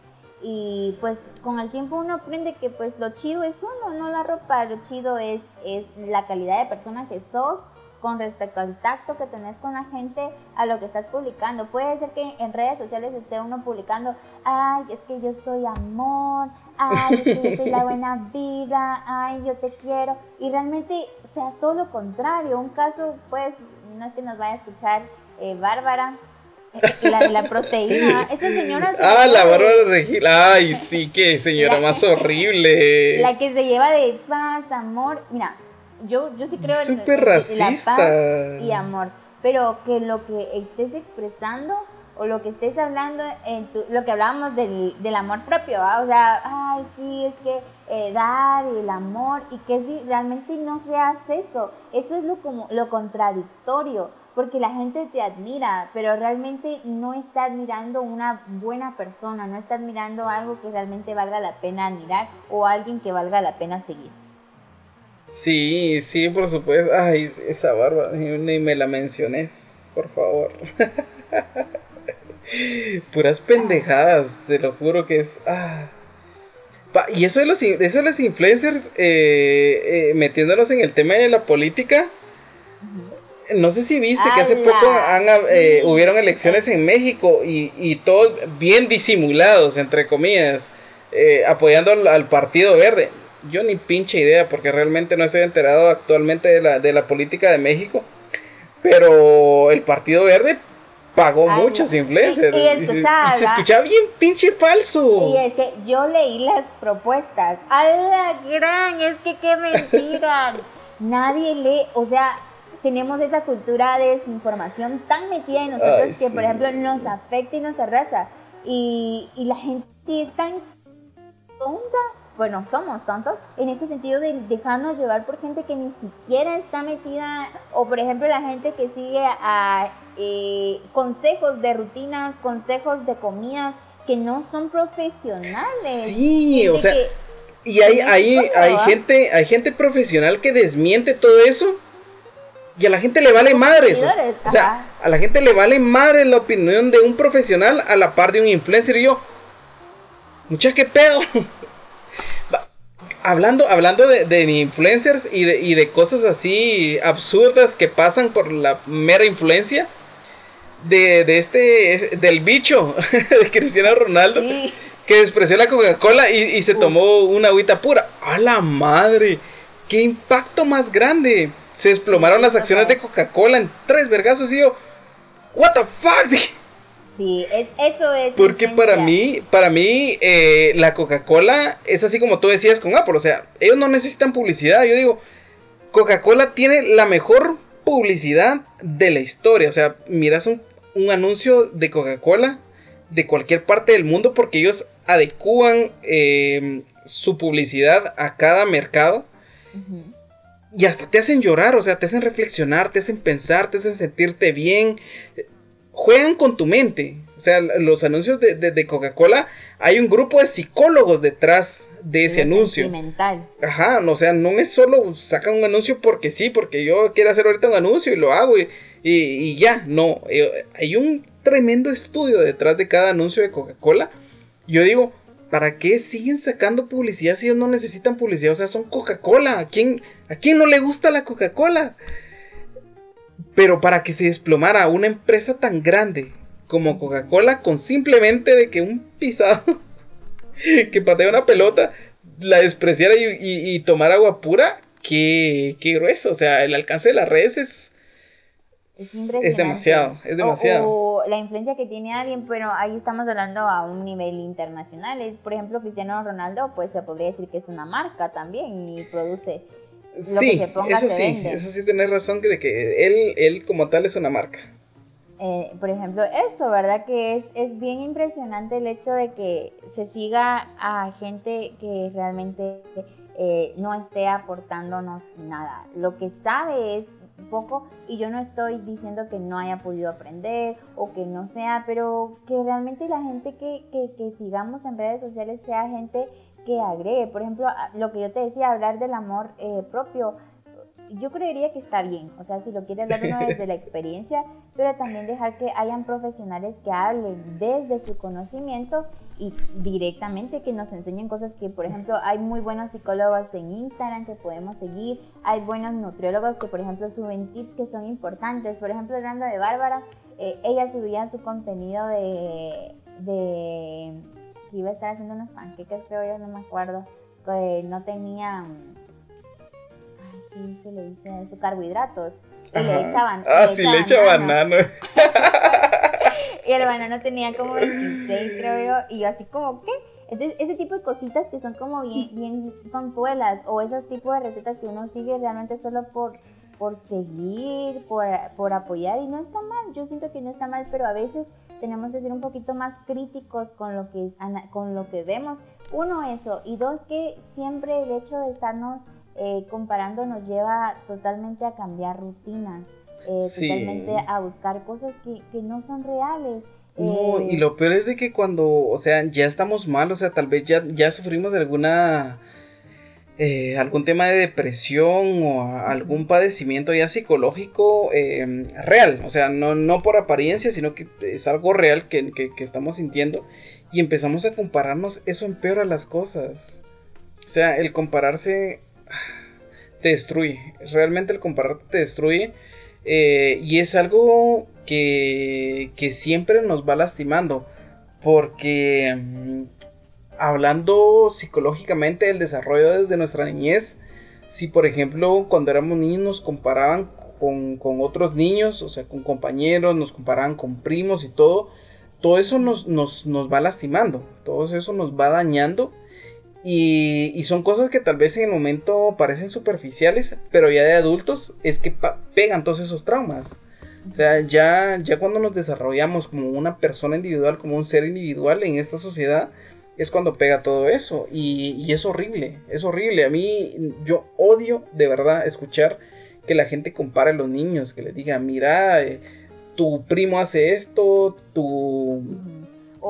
y pues con el tiempo uno aprende que pues lo chido es uno, no la ropa, lo chido es, es la calidad de persona que sos con respecto al tacto que tenés con la gente, a lo que estás publicando. Puede ser que en redes sociales esté uno publicando, ay, es que yo soy amor, ay, es que yo soy la buena vida, ay, yo te quiero. Y realmente seas todo lo contrario. Un caso, pues, no es que nos vaya a escuchar eh, Bárbara, eh, la de la proteína. Esa señora... se ah, la Bárbara Regil. Ay, sí, qué señora La- más horrible. La que se lleva de paz, amor. Mira, yo, yo sí creo en, Súper en- en racista. la paz y amor. Pero que lo que estés expresando o lo que estés hablando, en tu- lo que hablábamos del, del amor propio, ¿va? o sea, ay, sí, es que eh, dar y el amor, y que si realmente no seas eso, eso es lo, como, lo contradictorio, porque la gente te admira, pero realmente no está admirando una buena persona, no está admirando algo que realmente valga la pena admirar o alguien que valga la pena seguir. Sí, sí, por supuesto. Ay, esa Bárbara, ni, me la menciones, por favor. Puras pendejadas, se lo juro que es. ah. Y eso de los, eso de los influencers, eh, eh, metiéndolos en el tema de la política. No sé si viste que hace ¡Hala! poco han, eh, hubieron elecciones en México y, y todos bien disimulados, entre comillas, eh, apoyando al, al Partido Verde. Yo ni pinche idea porque realmente no estoy enterado actualmente de la, de la política de México. Pero el Partido Verde pagó Ay, muchos influencers. y- y se- escuchaba, y se ¿verdad? escuchaba bien pinche falso. Y es que yo leí las propuestas. ¡A la gran! Es que qué mentira. Nadie lee, o sea, tenemos esa cultura de desinformación tan metida en nosotros Ay, que, sí. por ejemplo, nos afecta y nos arrasa. Y, y la gente es tan tonta. Bueno, somos tontos en ese sentido de dejarnos llevar por gente que ni siquiera está metida, o por ejemplo la gente que sigue a eh, consejos de rutinas, consejos de comidas que no son profesionales. Sí, o sea, que- Y hay, hay, gente, hay gente profesional que desmiente todo eso. Y a la gente le vale madre eso. seguidores, O sea, ajá. a la gente le vale madre la opinión de un profesional a la par de un influencer. Y yo, mucha qué pedo. Hablando hablando de, de influencers y de, y de cosas así absurdas que pasan por la mera influencia. De, de este, del bicho, de Cristiano Ronaldo Sí. que despreció la Coca-Cola y, y se tomó una agüita pura. ¡A la madre! ¡Qué impacto más grande! Se desplomaron las acciones de. Coca-Cola en tres vergazos y yo. ¿What the fuck? Sí, es, eso es. Porque para mí, para mí, eh, la Coca-Cola es así como tú decías con Apple. O sea, ellos no necesitan publicidad. Yo digo, Coca-Cola tiene la mejor publicidad de la historia. O sea, miras un, un anuncio de Coca-Cola de cualquier parte del mundo porque ellos adecúan eh, su publicidad a cada mercado. Y hasta te hacen llorar, o sea, te hacen reflexionar, te hacen pensar, te hacen sentirte bien. Juegan con tu mente. O sea, los anuncios de, de- de Coca-Cola, hay un grupo de psicólogos detrás de ese Es anuncio. Sentimental. Ajá, no, o sea, no es solo sacan un anuncio porque sí, porque yo quiero hacer ahorita un anuncio y lo hago y, y- y ya. No, eh, hay un tremendo estudio detrás de cada anuncio de Coca-Cola. Yo digo, ¿para qué siguen sacando publicidad si ellos no necesitan publicidad? O sea, son Coca-Cola. ¿A quién, ¿A quién no le gusta la Coca-Cola? Pero para que se desplomara una empresa tan grande como Coca-Cola con simplemente de que un pisado que patea una pelota la despreciara y, tomara agua pura, qué, qué grueso. O sea, el alcance de las redes es es, demasiado, es demasiado. O, la influencia que tiene alguien, pero ahí estamos hablando a un nivel internacional. Por ejemplo, Cristiano Ronaldo, pues se podría decir que es una marca también y produce lo sí, que se ponga, eso sí, eso sí tenés razón que de que él, él como tal es una marca. Eh, por ejemplo, eso, ¿verdad? Que es, es bien impresionante el hecho de que se siga a gente que realmente eh, no esté aportándonos nada. Lo que sabe es poco y yo no estoy diciendo que no haya podido aprender o que no sea, pero que realmente la gente que, que, sigamos en redes sociales sea gente que agregue. Por ejemplo, lo que yo te decía, hablar del amor eh, propio yo creería que está bien, o sea, si lo quiere hablar uno desde la experiencia, pero también dejar que hayan profesionales que hablen desde su conocimiento y directamente que nos enseñen cosas que, por ejemplo, hay muy buenos psicólogos en Instagram que podemos seguir, hay buenos nutriólogos que, por ejemplo, suben tips que son importantes. Por ejemplo, hablando de Bárbara, eh, ella subía su contenido de, de iba a estar haciendo unos panqueques, creo yo, no me acuerdo, que no tenía y se le dice eso? Carbohidratos. Y le echaban. Ah, sí, le echaban banano. y el banano tenía como 26, creo yo. Y yo así como, ¿qué? Entonces, ese tipo de cositas que son como bien, bien tontuelas o esos tipos de recetas que uno sigue realmente solo por, por seguir, por, por apoyar y no está mal, yo siento que no está mal, pero a veces tenemos que ser un poquito más críticos con lo que, con lo que vemos. Uno, eso, y dos, que siempre el hecho de estarnos eh, comparando nos lleva totalmente a cambiar rutinas, eh, totalmente a buscar cosas que, que no son reales. No, y eh, lo peor es de que cuando, o sea, ya estamos mal, o sea, tal vez ya, ya sufrimos de alguna, algún tema de depresión o algún padecimiento ya psicológico em, real, o sea, no, no por apariencia, sino que es algo real que, que, estamos sintiendo y empezamos a compararnos, eso empeora las cosas. O sea, el compararse te destruye. Realmente el comparar te destruye. Eh, y es algo que, que, siempre nos va lastimando. Porque mm, hablando psicológicamente del desarrollo desde nuestra niñez, si por ejemplo cuando éramos niños nos comparaban con, con, otros niños, o sea, con compañeros, nos comparaban con primos y todo, todo eso nos, nos, nos va lastimando, todo eso nos va dañando y, son cosas que tal vez en el momento parecen superficiales, pero ya de adultos es que pegan todos esos traumas. O sea, ya, ya cuando nos desarrollamos como una persona individual, como un ser individual en esta sociedad, es cuando pega todo eso. Y, es horrible, es horrible. A mí yo odio de verdad escuchar que la gente compare a los niños, que les diga, mira, eh, tu primo hace esto, tu,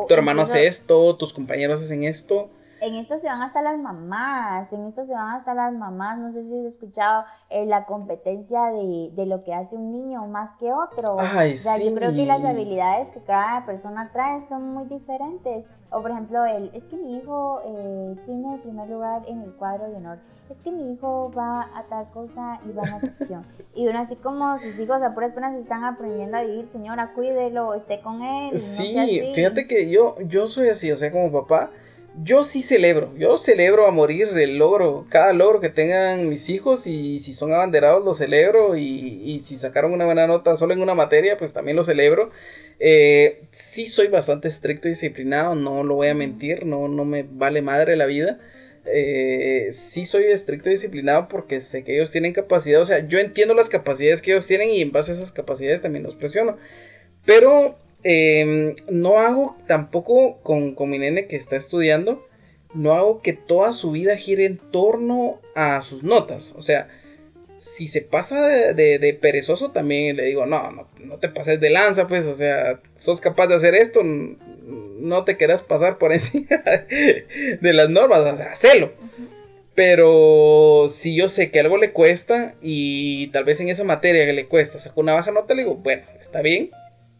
tu hermano hace esto, tus compañeros hacen esto en esto se van hasta las mamás, en esto se van hasta las mamás, no sé si has escuchado eh, la competencia de, de, lo que hace un niño más que otro. Ay, o sea, yo creo que las habilidades que cada persona trae son muy diferentes. O por ejemplo, el, es que mi hijo eh, tiene el primer lugar en el cuadro de honor, es que mi hijo va a tal cosa y va a natación. y uno así como sus hijos a puras penas están aprendiendo a vivir, señora, cuídelo, esté con él. Sí, fíjate que yo, yo soy así, o sea, como papá yo sí celebro, yo celebro a morir el logro, cada logro que tengan mis hijos y si son abanderados lo celebro y, si sacaron una buena nota solo en una materia pues también lo celebro. Eh, sí soy bastante estricto y disciplinado, no lo voy a mentir, no, no me vale madre la vida. Eh, sí soy estricto y disciplinado porque sé que ellos tienen capacidad, o sea, yo entiendo las capacidades que ellos tienen y en base a esas capacidades también los presiono. Pero Em, no hago tampoco con, mi nene que está estudiando, no hago que toda su vida gire en torno a sus notas. O sea, si se pasa de, perezoso, también le digo, no, no, no, te pases de lanza, pues, o sea, sos capaz de hacer esto, no te quieras pasar por encima de las normas, o sea, hacelo. Pero si yo sé que algo le cuesta y tal vez en esa materia que le cuesta sacó una baja nota, le digo, bueno, está bien,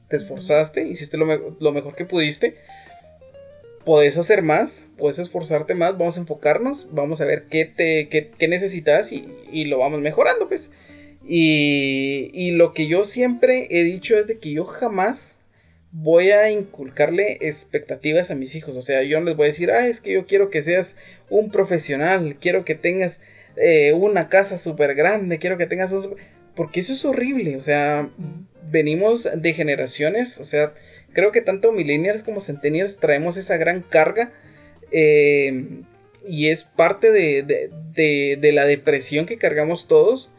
te esforzaste, hiciste lo, mejor que pudiste. Puedes hacer más, puedes esforzarte más, vamos a enfocarnos, vamos a ver qué, te, qué, necesitas y, lo vamos mejorando, pues. Y, y lo que yo siempre he dicho es de que yo jamás voy a inculcarle expectativas a mis hijos. O sea, yo no les voy a decir, ah, es que yo quiero que seas un profesional, quiero que tengas eh, una casa súper grande, quiero que tengas... Porque eso es horrible, o sea, venimos de generaciones, o sea, creo que tanto millennials como centennials traemos esa gran carga eh, y es parte de, de, la depresión que cargamos todos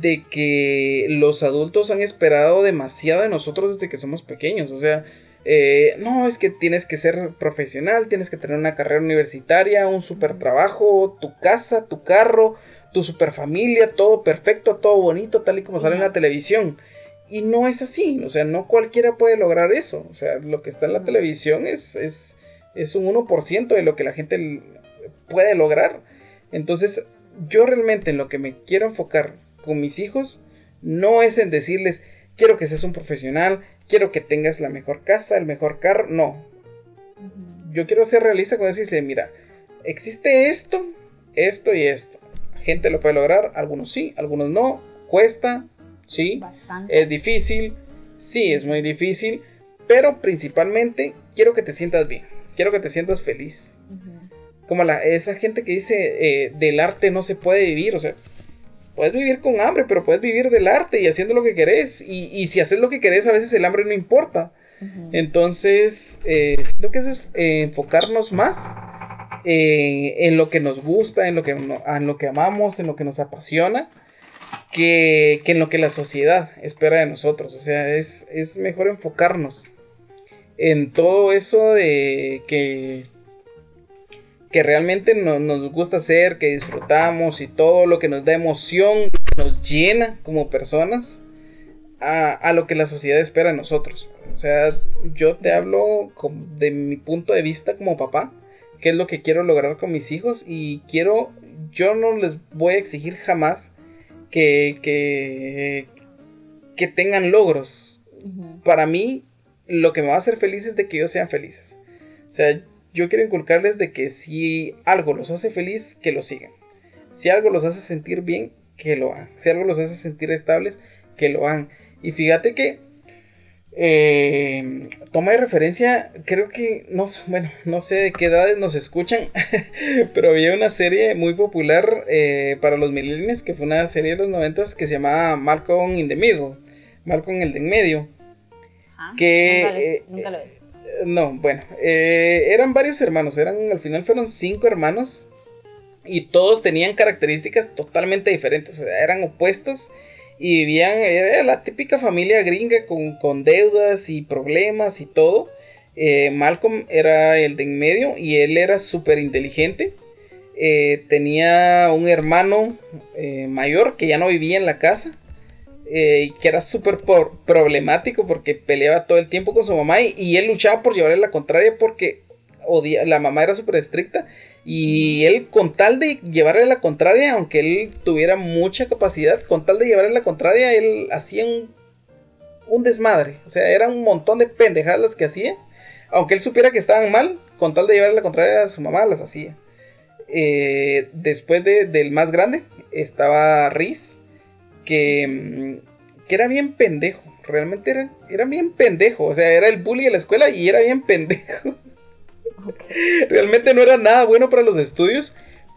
de que los adultos han esperado demasiado de nosotros desde que somos pequeños. O sea, eh, no, es que tienes que ser profesional, tienes que tener una carrera universitaria, un super trabajo, tu casa, tu carro, tu super familia, todo perfecto, todo bonito, tal y como sale en la televisión. Y no es así, o sea, no cualquiera puede lograr eso. O sea, lo que está en la televisión es, es, es un 1% de lo que la gente puede lograr. Entonces, yo realmente en lo que me quiero enfocar con mis hijos no es en decirles, quiero que seas un profesional, quiero que tengas la mejor casa, el mejor carro, no. Yo quiero ser realista con decirle, mira, existe esto, esto y esto. Gente lo puede lograr, algunos sí, algunos no, cuesta, sí, es difícil, sí, es muy difícil, pero principalmente quiero que te sientas bien, quiero que te sientas feliz. Como la, esa gente que dice eh, del arte no se puede vivir, o sea, puedes vivir con hambre, pero puedes vivir del arte y haciendo lo que querés. Y, si haces lo que querés, a veces el hambre no importa. Entonces, eh, siento que es eh, enfocarnos más en lo que nos gusta, en lo que, en lo que amamos, en lo que nos apasiona, que, en lo que la sociedad espera de nosotros. O sea, es, es mejor enfocarnos en todo eso de que que realmente nos gusta hacer, que disfrutamos y todo lo que nos da emoción, nos llena como personas a, lo que la sociedad espera de nosotros. O sea, yo te hablo de mi punto de vista como papá, qué es lo que quiero lograr con mis hijos y quiero, yo no les voy a exigir jamás que, que, que tengan logros. Para mí, lo que me va a hacer feliz es de que ellos sean felices. O sea, yo quiero inculcarles de que si algo los hace feliz, que lo sigan. Si algo los hace sentir bien, que lo hagan. Si algo los hace sentir estables, que lo hagan. Y fíjate que eh, toma de referencia, creo que, no, bueno, no sé de qué edades nos escuchan, pero había una serie muy popular eh, para los millennials, que fue una serie de los noventas que se llamaba Malcolm in the Middle, Malcolm el de en medio. Ah, que, nunca lo, eh, no, bueno, eh, eran varios hermanos, eran al final fueron cinco hermanos y todos tenían características totalmente diferentes, o sea, eran opuestos y vivían, era la típica familia gringa con, deudas y problemas y todo. Eh, Malcolm era el de en medio y él era súper inteligente. Eh, tenía un hermano mayor que ya no vivía en la casa eh, que era súper problemático porque peleaba todo el tiempo con su mamá y, él luchaba por llevarle la contraria porque la mamá era súper estricta y él con tal de llevarle la contraria, aunque él tuviera mucha capacidad, con tal de llevarle la contraria, él hacía un, un desmadre, o sea, era un montón de pendejadas las que hacía, aunque él supiera que estaban mal, con tal de llevarle la contraria a su mamá, las hacía. Eh, después del más grande estaba Riz, que, que era bien pendejo. Realmente era, era bien pendejo. O sea, era el bully de la escuela y era bien pendejo. Realmente no era nada bueno para los estudios,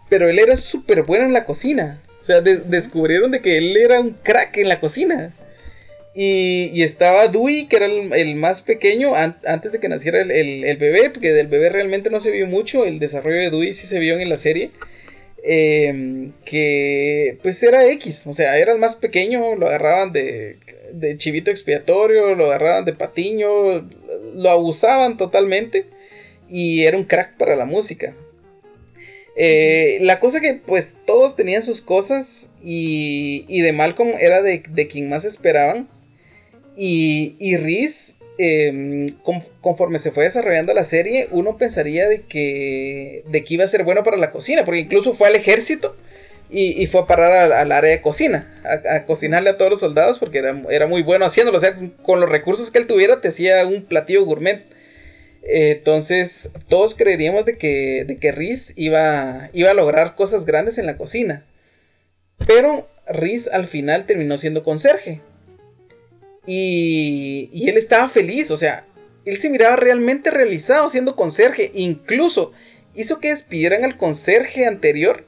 pero él era súper bueno en la cocina. O sea, descubrieron de que él era un crack en la cocina. Y, estaba Dewey, que era el, más pequeño, antes de que naciera el, el, bebé, porque del bebé realmente no se vio mucho. El desarrollo de Dewey sí se vio en la serie. Em, que pues era X, o sea, era el más pequeño, lo agarraban de, de chivito expiatorio, lo agarraban de patiño, lo abusaban totalmente y era un crack para la música. Eh, la cosa que pues todos tenían sus cosas y, y de Malcolm era de, de quien más esperaban y, y Reese Em, conforme se fue desarrollando la serie, uno pensaría de que, de que iba a ser bueno para la cocina, porque incluso fue al ejército y, fue a parar al, área de cocina, a, cocinarle a todos los soldados, porque era, era, muy bueno haciéndolo, o sea, con los recursos que él tuviera te hacía un platillo gourmet. Entonces, todos creeríamos de que, de que Riz iba, iba a lograr cosas grandes en la cocina. Pero Riz al final terminó siendo conserje. Y, y él estaba feliz, o sea, él se miraba realmente realizado siendo conserje. Incluso hizo que despidieran al conserje anterior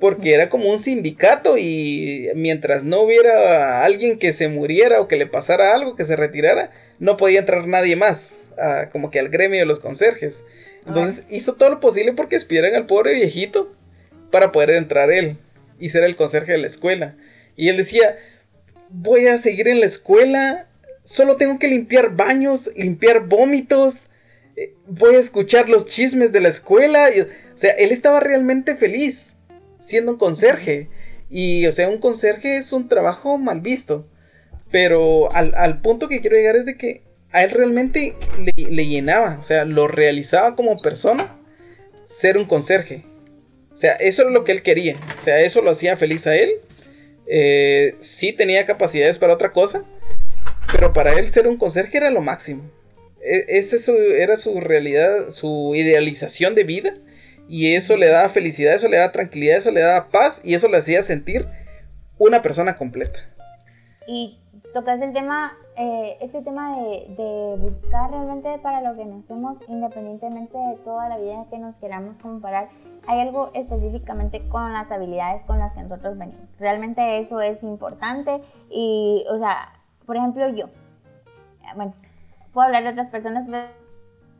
porque era como un sindicato y mientras no hubiera alguien que se muriera o que le pasara algo, que se retirara, no podía entrar nadie más, como que al gremio de los conserjes. Entonces hizo todo lo posible porque despidieran al pobre viejito para poder entrar él y ser el conserje de la escuela. Y él decía, voy a seguir en la escuela, solo tengo que limpiar baños, limpiar vómitos, eh, voy a escuchar los chismes de la escuela. o sea, él estaba realmente feliz siendo un conserje. Y, o sea, un conserje es un trabajo mal visto. Pero al, punto que quiero llegar es de que a él realmente le, llenaba, o sea, lo realizaba como persona ser un conserje. O sea, eso es lo que él quería. O sea, eso lo hacía feliz a él. Eh, sí tenía capacidades para otra cosa, pero para él ser un conserje era lo máximo. E, esa era su realidad, su idealización de vida. Y eso le daba felicidad, eso le daba tranquilidad, eso le daba paz y eso le hacía sentir una persona completa. Y tocas el tema, eh, este tema de, buscar realmente para lo que nacemos, independientemente de toda la vida que nos queramos comparar, hay algo específicamente con las habilidades con las que nosotros venimos. Realmente eso es importante y, o sea, por ejemplo, yo, bueno, puedo hablar de otras personas, pero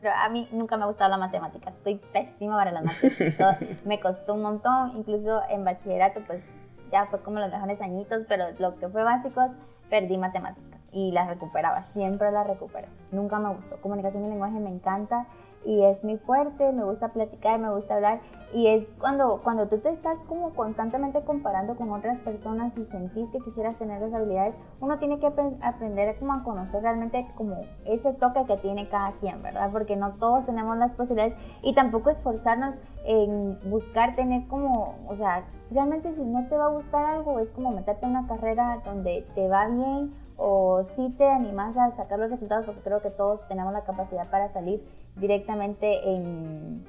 a mí nunca me ha gustado la matemática. Soy pésima para las matemáticas. me costó un montón, incluso en bachillerato, pues ya fue como los mejores añitos, pero lo que fue básico, perdí matemáticas y las recuperaba, siempre las recupero. Nunca me gustó. Comunicación y lenguaje me encanta y es muy fuerte, me gusta platicar, me gusta hablar y es cuando, cuando tú te estás como constantemente comparando con otras personas y sentís que quisieras tener esas habilidades, uno tiene que aprender como a conocer realmente como ese toque que tiene cada quien, ¿verdad? Porque no todos tenemos las posibilidades y tampoco esforzarnos en buscar tener como, o sea, realmente si no te va a gustar algo es como meterte en una carrera donde te va bien o si te animas a sacar los resultados porque creo que todos tenemos la capacidad para salir directamente en,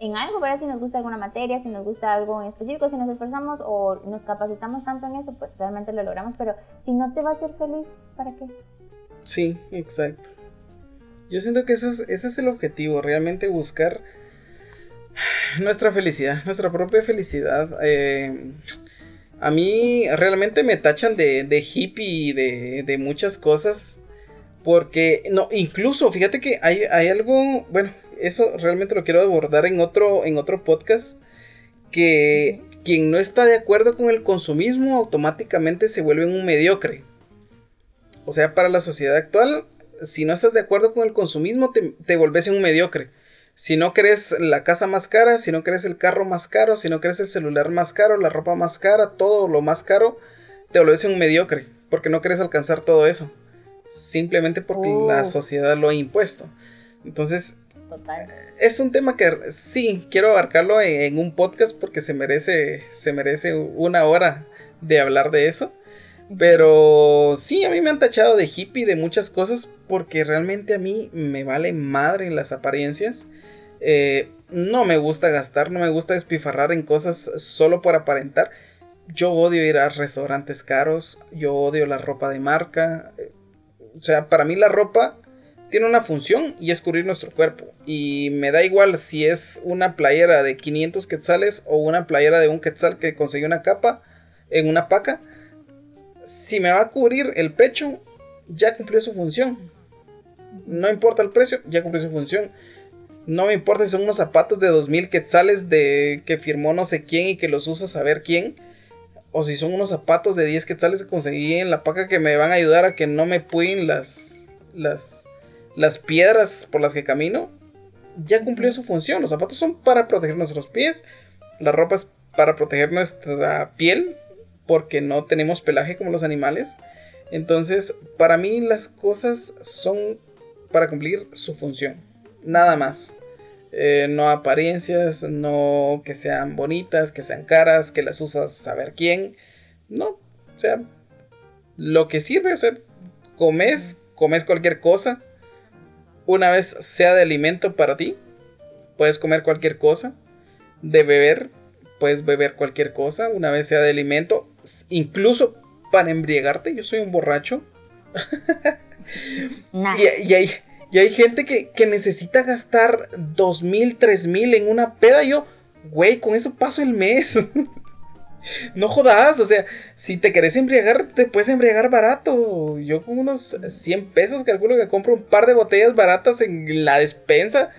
en algo, ¿verdad? Si nos gusta alguna materia, si nos gusta algo en específico, si nos esforzamos o nos capacitamos tanto en eso, pues realmente lo logramos, pero si no te va a hacer feliz, ¿para qué? Sí, exacto. Yo siento que eso ese es el objetivo, realmente buscar nuestra felicidad, nuestra propia felicidad. Eh, a mí realmente me tachan de, de hippie y de, de muchas cosas. Porque, no, incluso, fíjate que hay, algo, bueno, eso realmente lo quiero abordar en otro, en otro podcast, que quien no está de acuerdo con el consumismo automáticamente se vuelve un mediocre. O sea, para la sociedad actual, si no estás de acuerdo con el consumismo, te, te volvés un mediocre. Si no crees la casa más cara, si no crees el carro más caro, si no crees el celular más caro, la ropa más cara, todo lo más caro, te volvés un mediocre, porque no quieres alcanzar todo eso simplemente porque la oh. sociedad lo ha impuesto. Entonces, es un tema que sí, quiero abarcarlo en, un podcast porque se merece, se merece una hora de hablar de eso. Pero sí, a mí me han tachado de hippie de muchas cosas porque realmente a mí me vale madre las apariencias. Eh, no me gusta gastar, no me gusta despifarrar en cosas solo por aparentar. Yo odio ir a restaurantes caros, yo odio la ropa de marca, o sea, para mí la ropa tiene una función y es cubrir nuestro cuerpo. Y me da igual si es una playera de 500 quetzales o una playera de un quetzal que conseguí una capa en una paca. Si me va a cubrir el pecho, ya cumplió su función. No importa el precio, ya cumplió su función. No me importa si son unos zapatos de 2000 quetzales de que firmó no sé quién y que los usa saber quién o si son unos zapatos de 10 quetzales que conseguí en la paca que me van a ayudar a que no me puin las, las, las piedras por las que camino, ya cumplió su función. Los zapatos son para proteger nuestros pies, la ropa es para proteger nuestra piel, porque no tenemos pelaje como los animales. Entonces, para mí las cosas son para cumplir su función, nada más. Eh, no apariencias, no que sean bonitas, que sean caras, que las usas saber quién. No, o sea, lo que sirve, o sea, comes, comes cualquier cosa. Una vez sea de alimento para ti, puedes comer cualquier cosa. De beber, puedes beber cualquier cosa. Una vez sea de alimento, incluso para embriagarte, yo soy un borracho. y, hay, y, hay, gente que, que necesita gastar dos mil, tres mil en una peda. Yo, güey, con eso paso el mes. no jodas, o sea, si te querés embriagar, te puedes embriagar barato. Yo con unos 100 pesos calculo que compro un par de botellas baratas en la despensa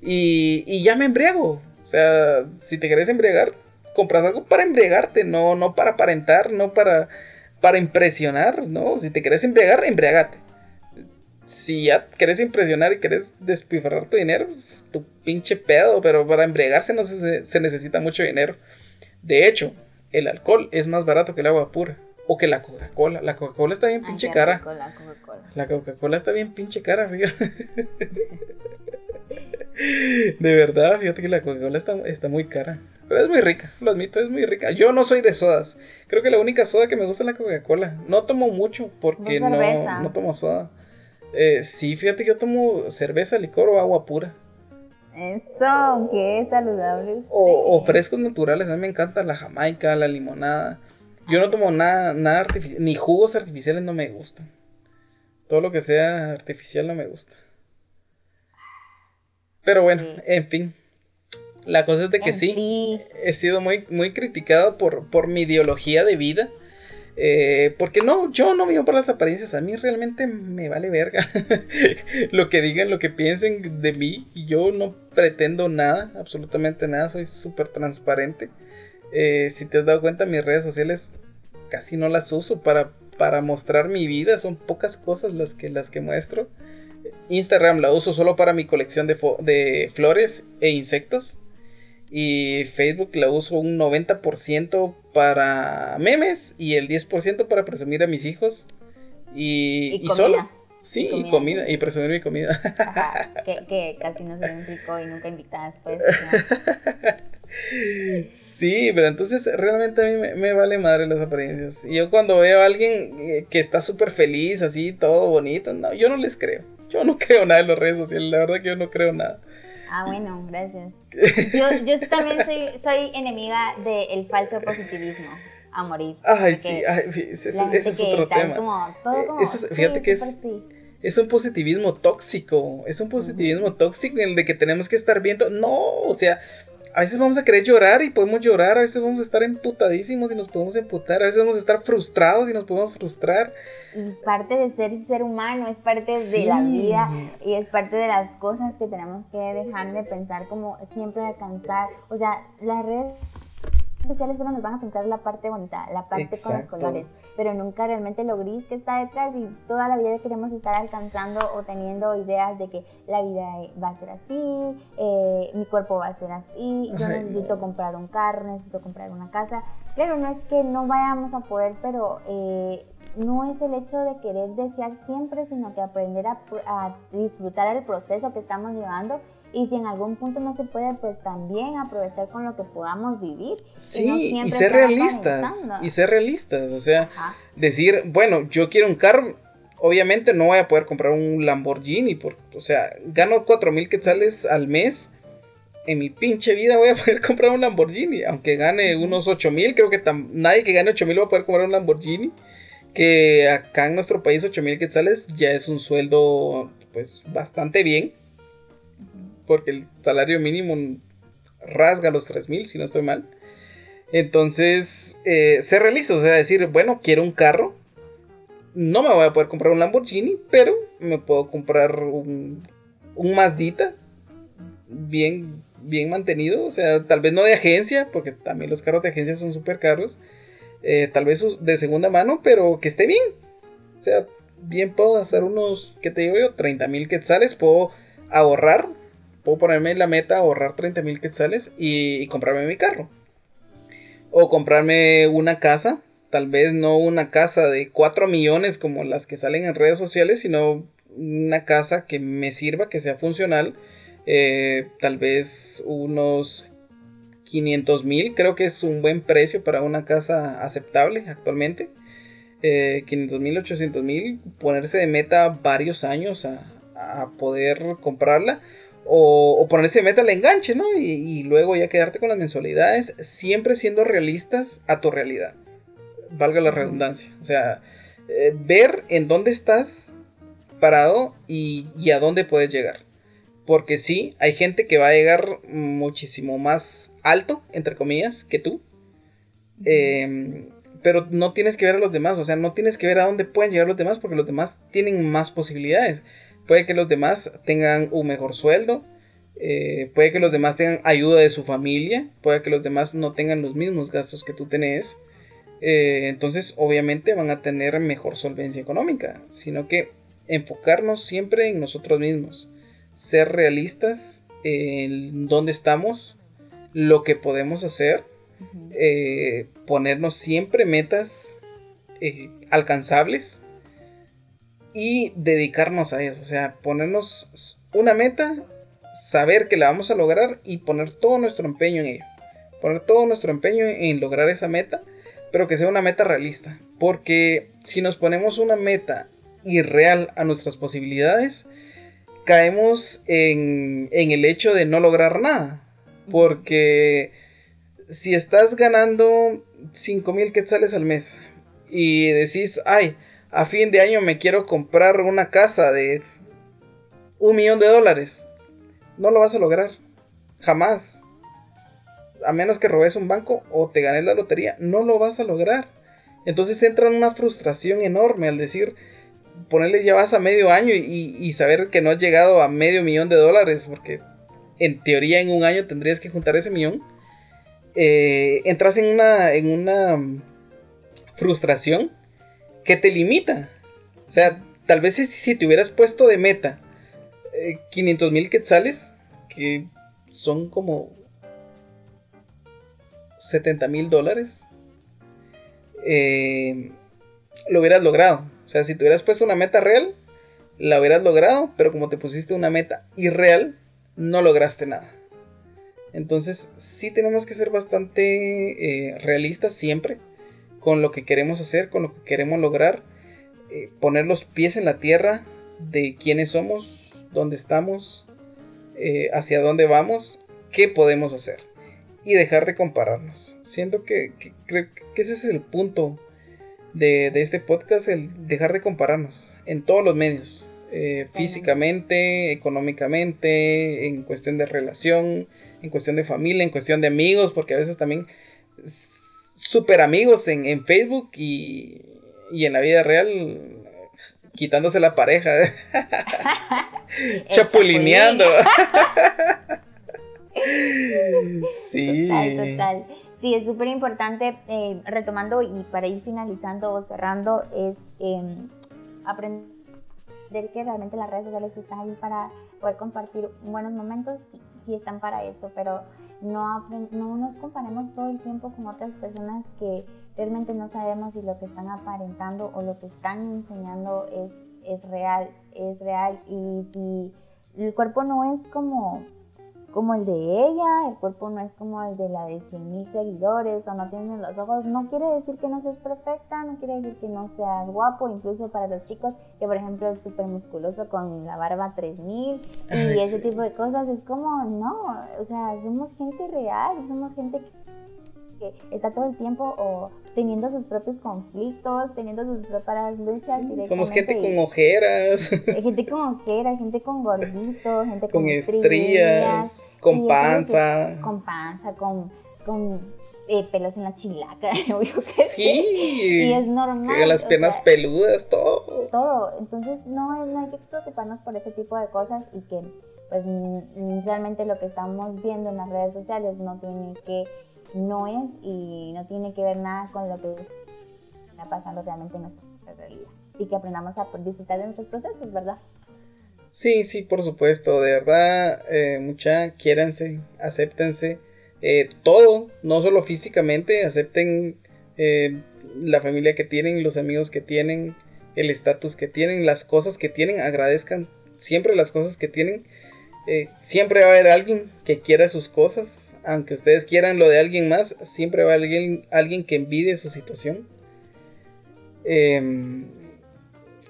y, y ya me embriago. O sea, si te querés embriagar, compras algo para embriagarte, no, no para aparentar, no para, para impresionar, ¿no? Si te querés embriagar, embriagate. Si ya querés impresionar y querés despifarrar tu dinero, es tu pinche pedo, pero para embriagarse no se, se necesita mucho dinero. De hecho, el alcohol es más barato que el agua pura. O que la Coca-Cola. La Coca-Cola está bien pinche cara. La Coca-Cola está bien pinche cara, fíjate. De verdad, fíjate que la Coca-Cola está, muy cara. Pero es muy rica, lo admito, es muy rica. Yo no soy de sodas. Creo que la única soda que me gusta es la Coca-Cola. No tomo mucho porque no, no, tomo soda. Eh, sí, fíjate que yo tomo cerveza, licor o agua pura. Eso, es saludable. O, frescos naturales, a mí me encanta la jamaica, la limonada. Yo no tomo nada, nada artificial, ni jugos artificiales no me gustan. Todo lo que sea artificial no me gusta. Pero bueno, en fin. La cosa es de que sí, he sido muy, muy criticado por, por mi ideología de vida. Eh, porque no, yo no vivo por las apariencias. A mí realmente me vale verga lo que digan, lo que piensen de mí. Yo no pretendo nada, absolutamente nada. Soy súper transparente. Eh, si te has dado cuenta, mis redes sociales casi no las uso para, para mostrar mi vida. Son pocas cosas las que, las que muestro. Instagram la uso solo para mi colección de flores e insectos. Y Facebook la uso un 90% para memes y el 10% para presumir a mis hijos. Y, y, solo. Sí, y comida. y presumir mi comida. que, casi no se ven rico y nunca invitadas, pues. Sí, pero entonces realmente a mí me, vale madre las apariencias. Y yo cuando veo a alguien eh, que está súper feliz, así, todo bonito, no, yo no les creo. Yo no creo nada en las redes sociales, la verdad que yo no creo nada. Ah, bueno, gracias. Yo, yo también soy, soy enemiga del falso positivismo a morir. Ay, sí, ese, es otro tema. Eh, fíjate que es, es un positivismo tóxico, es un positivismo tóxico en el de que tenemos que estar viendo, no, o sea, a veces vamos a querer llorar y podemos llorar, a veces vamos a estar emputadísimos y nos podemos emputar, a veces vamos a estar frustrados y nos podemos frustrar. Es parte de ser ser humano, es parte de la vida y es parte de las cosas que tenemos que dejar de pensar como siempre alcanzar. O sea, las redes sociales solo nos van a pintar la parte bonita, la parte con los colores pero nunca realmente lo gris que está detrás y toda la vida queremos estar alcanzando o teniendo ideas de que la vida va a ser así, eh, mi cuerpo va a ser así, yo necesito comprar un carro, necesito comprar una casa. Claro, no es que no vayamos a poder, pero eh, no es el hecho de querer desear siempre, sino que aprender a, a disfrutar el proceso que estamos llevando y si en algún punto no se puede, pues también aprovechar con lo que podamos vivir. Sí, y, ser realistas. Y ser realistas. O sea, decir, bueno, yo quiero un carro. Obviamente no voy a poder comprar un Lamborghini. Por, o sea, gano 4 mil quetzales al mes. En mi pinche vida voy a poder comprar un Lamborghini. Aunque gane unos 8 mil. Creo que nadie que gane 8 mil va a poder comprar un Lamborghini. Que acá en nuestro país 8 mil quetzales ya es un sueldo pues bastante bien porque el salario mínimo rasga los 3.000, si no estoy mal. Entonces, eh, se realiza, o sea, decir, bueno, quiero un carro. No me voy a poder comprar un Lamborghini, pero me puedo comprar un, un Mazdita bien, bien mantenido. O sea, tal vez no de agencia, porque también los carros de agencia son súper caros. Eh, tal vez de segunda mano, pero que esté bien. O sea, bien puedo hacer unos, ¿qué te digo yo? 30 mil quetzales. Puedo ahorrar puedo ponerme la meta ahorrar 30 mil quetzales y, comprarme mi carro. O comprarme una casa, tal vez no una casa de 4 millones como las que salen en redes sociales, sino una casa que me sirva, que sea funcional. Eh, tal vez unos 500 mil, creo que es un buen precio para una casa aceptable actualmente. 500 eh, mil, 800 mil, ponerse de meta varios años a, a poder comprarla o, ponerse meta al enganche, ¿no? Y, luego ya quedarte con las mensualidades, siempre siendo realistas a tu realidad. valga la redundancia. O sea, eh, ver en dónde estás parado y, a dónde puedes llegar. Porque sí, hay gente que va a llegar muchísimo más alto, entre comillas, que tú. Em, pero no tienes que ver a los demás, o sea, no tienes que ver a dónde pueden llegar los demás porque los demás tienen más posibilidades. Puede que los demás tengan un mejor sueldo, eh, puede que los demás tengan ayuda de su familia, puede que los demás no tengan los mismos gastos que tú tenés. Eh, entonces, obviamente van a tener mejor solvencia económica, sino que enfocarnos siempre en nosotros mismos, ser realistas en dónde estamos, lo que podemos hacer, eh, ponernos siempre metas alcanzables y dedicarnos a eso, o sea, ponernos una meta saber que la vamos a lograr y poner todo nuestro empeño en ello. Poner todo nuestro empeño en lograr esa meta, pero que sea una meta realista. Porque si nos ponemos una meta irreal a nuestras posibilidades, caemos en, en el hecho de no lograr nada. Porque si estás ganando 5 mil quetzales al mes y decís, ay, a fin de año me quiero comprar una casa de un millón de dólares no lo vas a lograr. Jamás. A menos que robes un banco o te ganes la lotería, no lo vas a lograr. Entonces entra en una frustración enorme al decir, ponerle ya vas a medio año y, saber que no has llegado a medio millón de dólares, porque en teoría en un año tendrías que juntar ese millón. Eh, entras en una, en una frustración que te limita. O sea, tal vez si te hubieras puesto de meta 500 mil quetzales, que son como 70 mil dólares, eh, lo hubieras logrado. O sea, si te hubieras puesto una meta real, la hubieras logrado, pero como te pusiste una meta irreal, no lograste nada. Entonces, sí tenemos que ser bastante eh, realistas siempre con lo que queremos hacer, con lo que queremos lograr, eh, poner los pies en la tierra de quiénes somos, dónde estamos, eh, hacia dónde vamos, qué podemos hacer y dejar de compararnos. Siento que, que, ese es el punto de, este podcast, el dejar de compararnos en todos los medios, eh, físicamente, económicamente, en cuestión de relación, en cuestión de familia, en cuestión de amigos, porque a veces también super amigos en, en Facebook y, y en la vida real quitándose la pareja. Chapulineando. sí. Total, total. Sí, es súper importante, eh, retomando y para ir finalizando o cerrando, es em, aprender que realmente las redes sociales están ahí para poder compartir buenos momentos, sí, sí están para eso, pero no, no nos comparemos todo el tiempo con otras personas que realmente no sabemos si lo que están aparentando o lo que están enseñando es, es real, es real. Y si el cuerpo no es como, como el de ella, el cuerpo no es como el de la de 100 mil seguidores o no tiene los ojos, no quiere decir que no seas perfecta, no quiere decir que no seas guapo, incluso para los chicos que por ejemplo es súper musculoso con la barba 3000 y ese tipo de cosas, es como, no, o sea, somos gente real, somos gente que está todo el tiempo o teniendo sus propios conflictos, teniendo sus propias luchas. somos gente con ojeras. Gente con ojeras, gente con gorditos, gente con, estrías, con panza. con panza, con, con eh, pelos en la chilaca. sí. Y es normal. Las piernas peludas, todo. Todo. Entonces no, no hay que preocuparnos por ese tipo de cosas y que pues realmente lo que estamos viendo en las redes sociales no tiene que no es y no tiene que ver nada con lo que está pasando realmente en nuestra realidad. Y que aprendamos a disfrutar de nuestros procesos, ¿verdad? Sí, sí, por supuesto, de verdad, eh, mucha, quiéranse, acéptense, eh, todo, no solo físicamente, acepten eh, la familia que tienen, los amigos que tienen, el estatus que tienen, las cosas que tienen, agradezcan siempre las cosas que tienen eh, siempre va a haber alguien que quiera sus cosas, aunque ustedes quieran lo de alguien más, siempre va a haber alguien, alguien que envidie su situación. Em,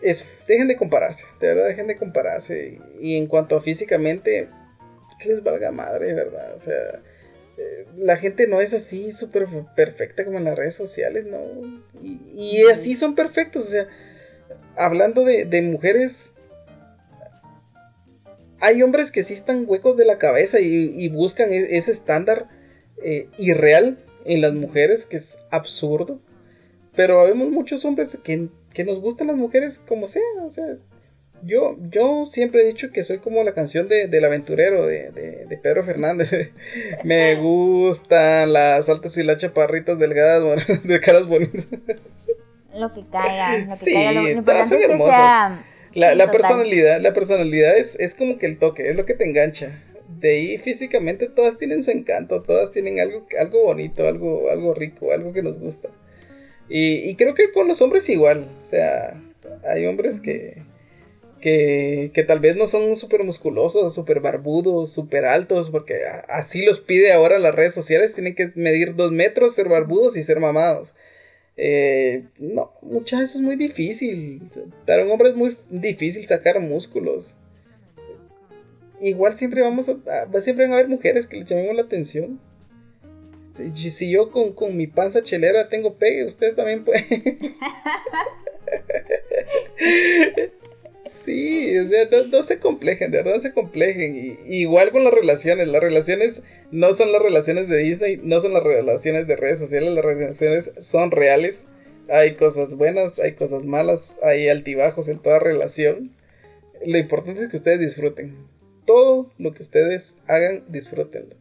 eso, dejen de compararse, de verdad, dejen de compararse. Y, en cuanto a físicamente, que les valga madre, ¿verdad? O sea, eh, la gente no es así súper perfecta como en las redes sociales, ¿no? Y, así son perfectos, o sea, hablando de, mujeres, hay hombres que sí están huecos de la cabeza y, buscan e, ese estándar eh, irreal en las mujeres, que es absurdo. Pero vemos muchos hombres que, que nos gustan las mujeres como sea, o sea, yo, yo siempre he dicho que soy como la canción de, del aventurero de, de, Pedro Fernández. Me gustan las altas y las chaparritas delgadas de caras bonitas. Lo que caiga, lo que sí, caiga. Lo, todas son hermosas. La, la personalidad, la personalidad es, es como que el toque, es lo que te engancha. De ahí físicamente todas tienen su encanto, todas tienen algo, algo bonito, algo, algo rico, algo que nos gusta. Y, y creo que con los hombres igual. O sea, hay hombres que, que, tal vez no son súper musculosos, súper barbudos, súper altos, porque así los pide ahora las redes sociales, tienen que medir dos metros, ser barbudos y ser mamados. Eh, no, muchas veces es muy difícil. Para un hombre es muy difícil sacar músculos. Igual siempre vamos a, siempre van a haber mujeres que le llamemos la atención. Si, si yo con, con, mi panza chelera tengo pegue, ustedes también pueden. Sí, o sea, no, se complejen, de verdad se complejen. igual con las relaciones, las relaciones no son las relaciones de Disney, no son las relaciones de redes sociales, las relaciones son reales. Hay cosas buenas, hay cosas malas, hay altibajos en toda relación. Lo importante es que ustedes disfruten. Todo lo que ustedes hagan, disfrútenlo.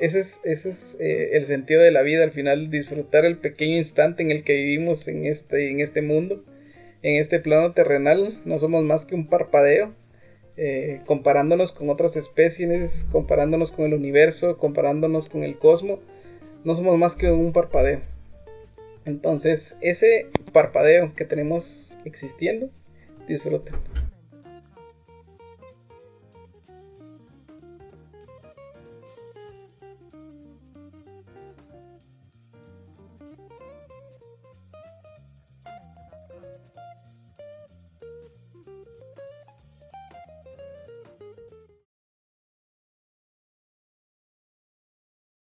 Ese es, ese es eh, el sentido de la vida, al final disfrutar el pequeño instante en el que vivimos en este, en este mundo en este plano terrenal no somos más que un parpadeo, eh, comparándonos con otras especies, comparándonos con el universo, comparándonos con el cosmos, no somos más que un parpadeo. Entonces, ese parpadeo que tenemos existiendo, disfruten.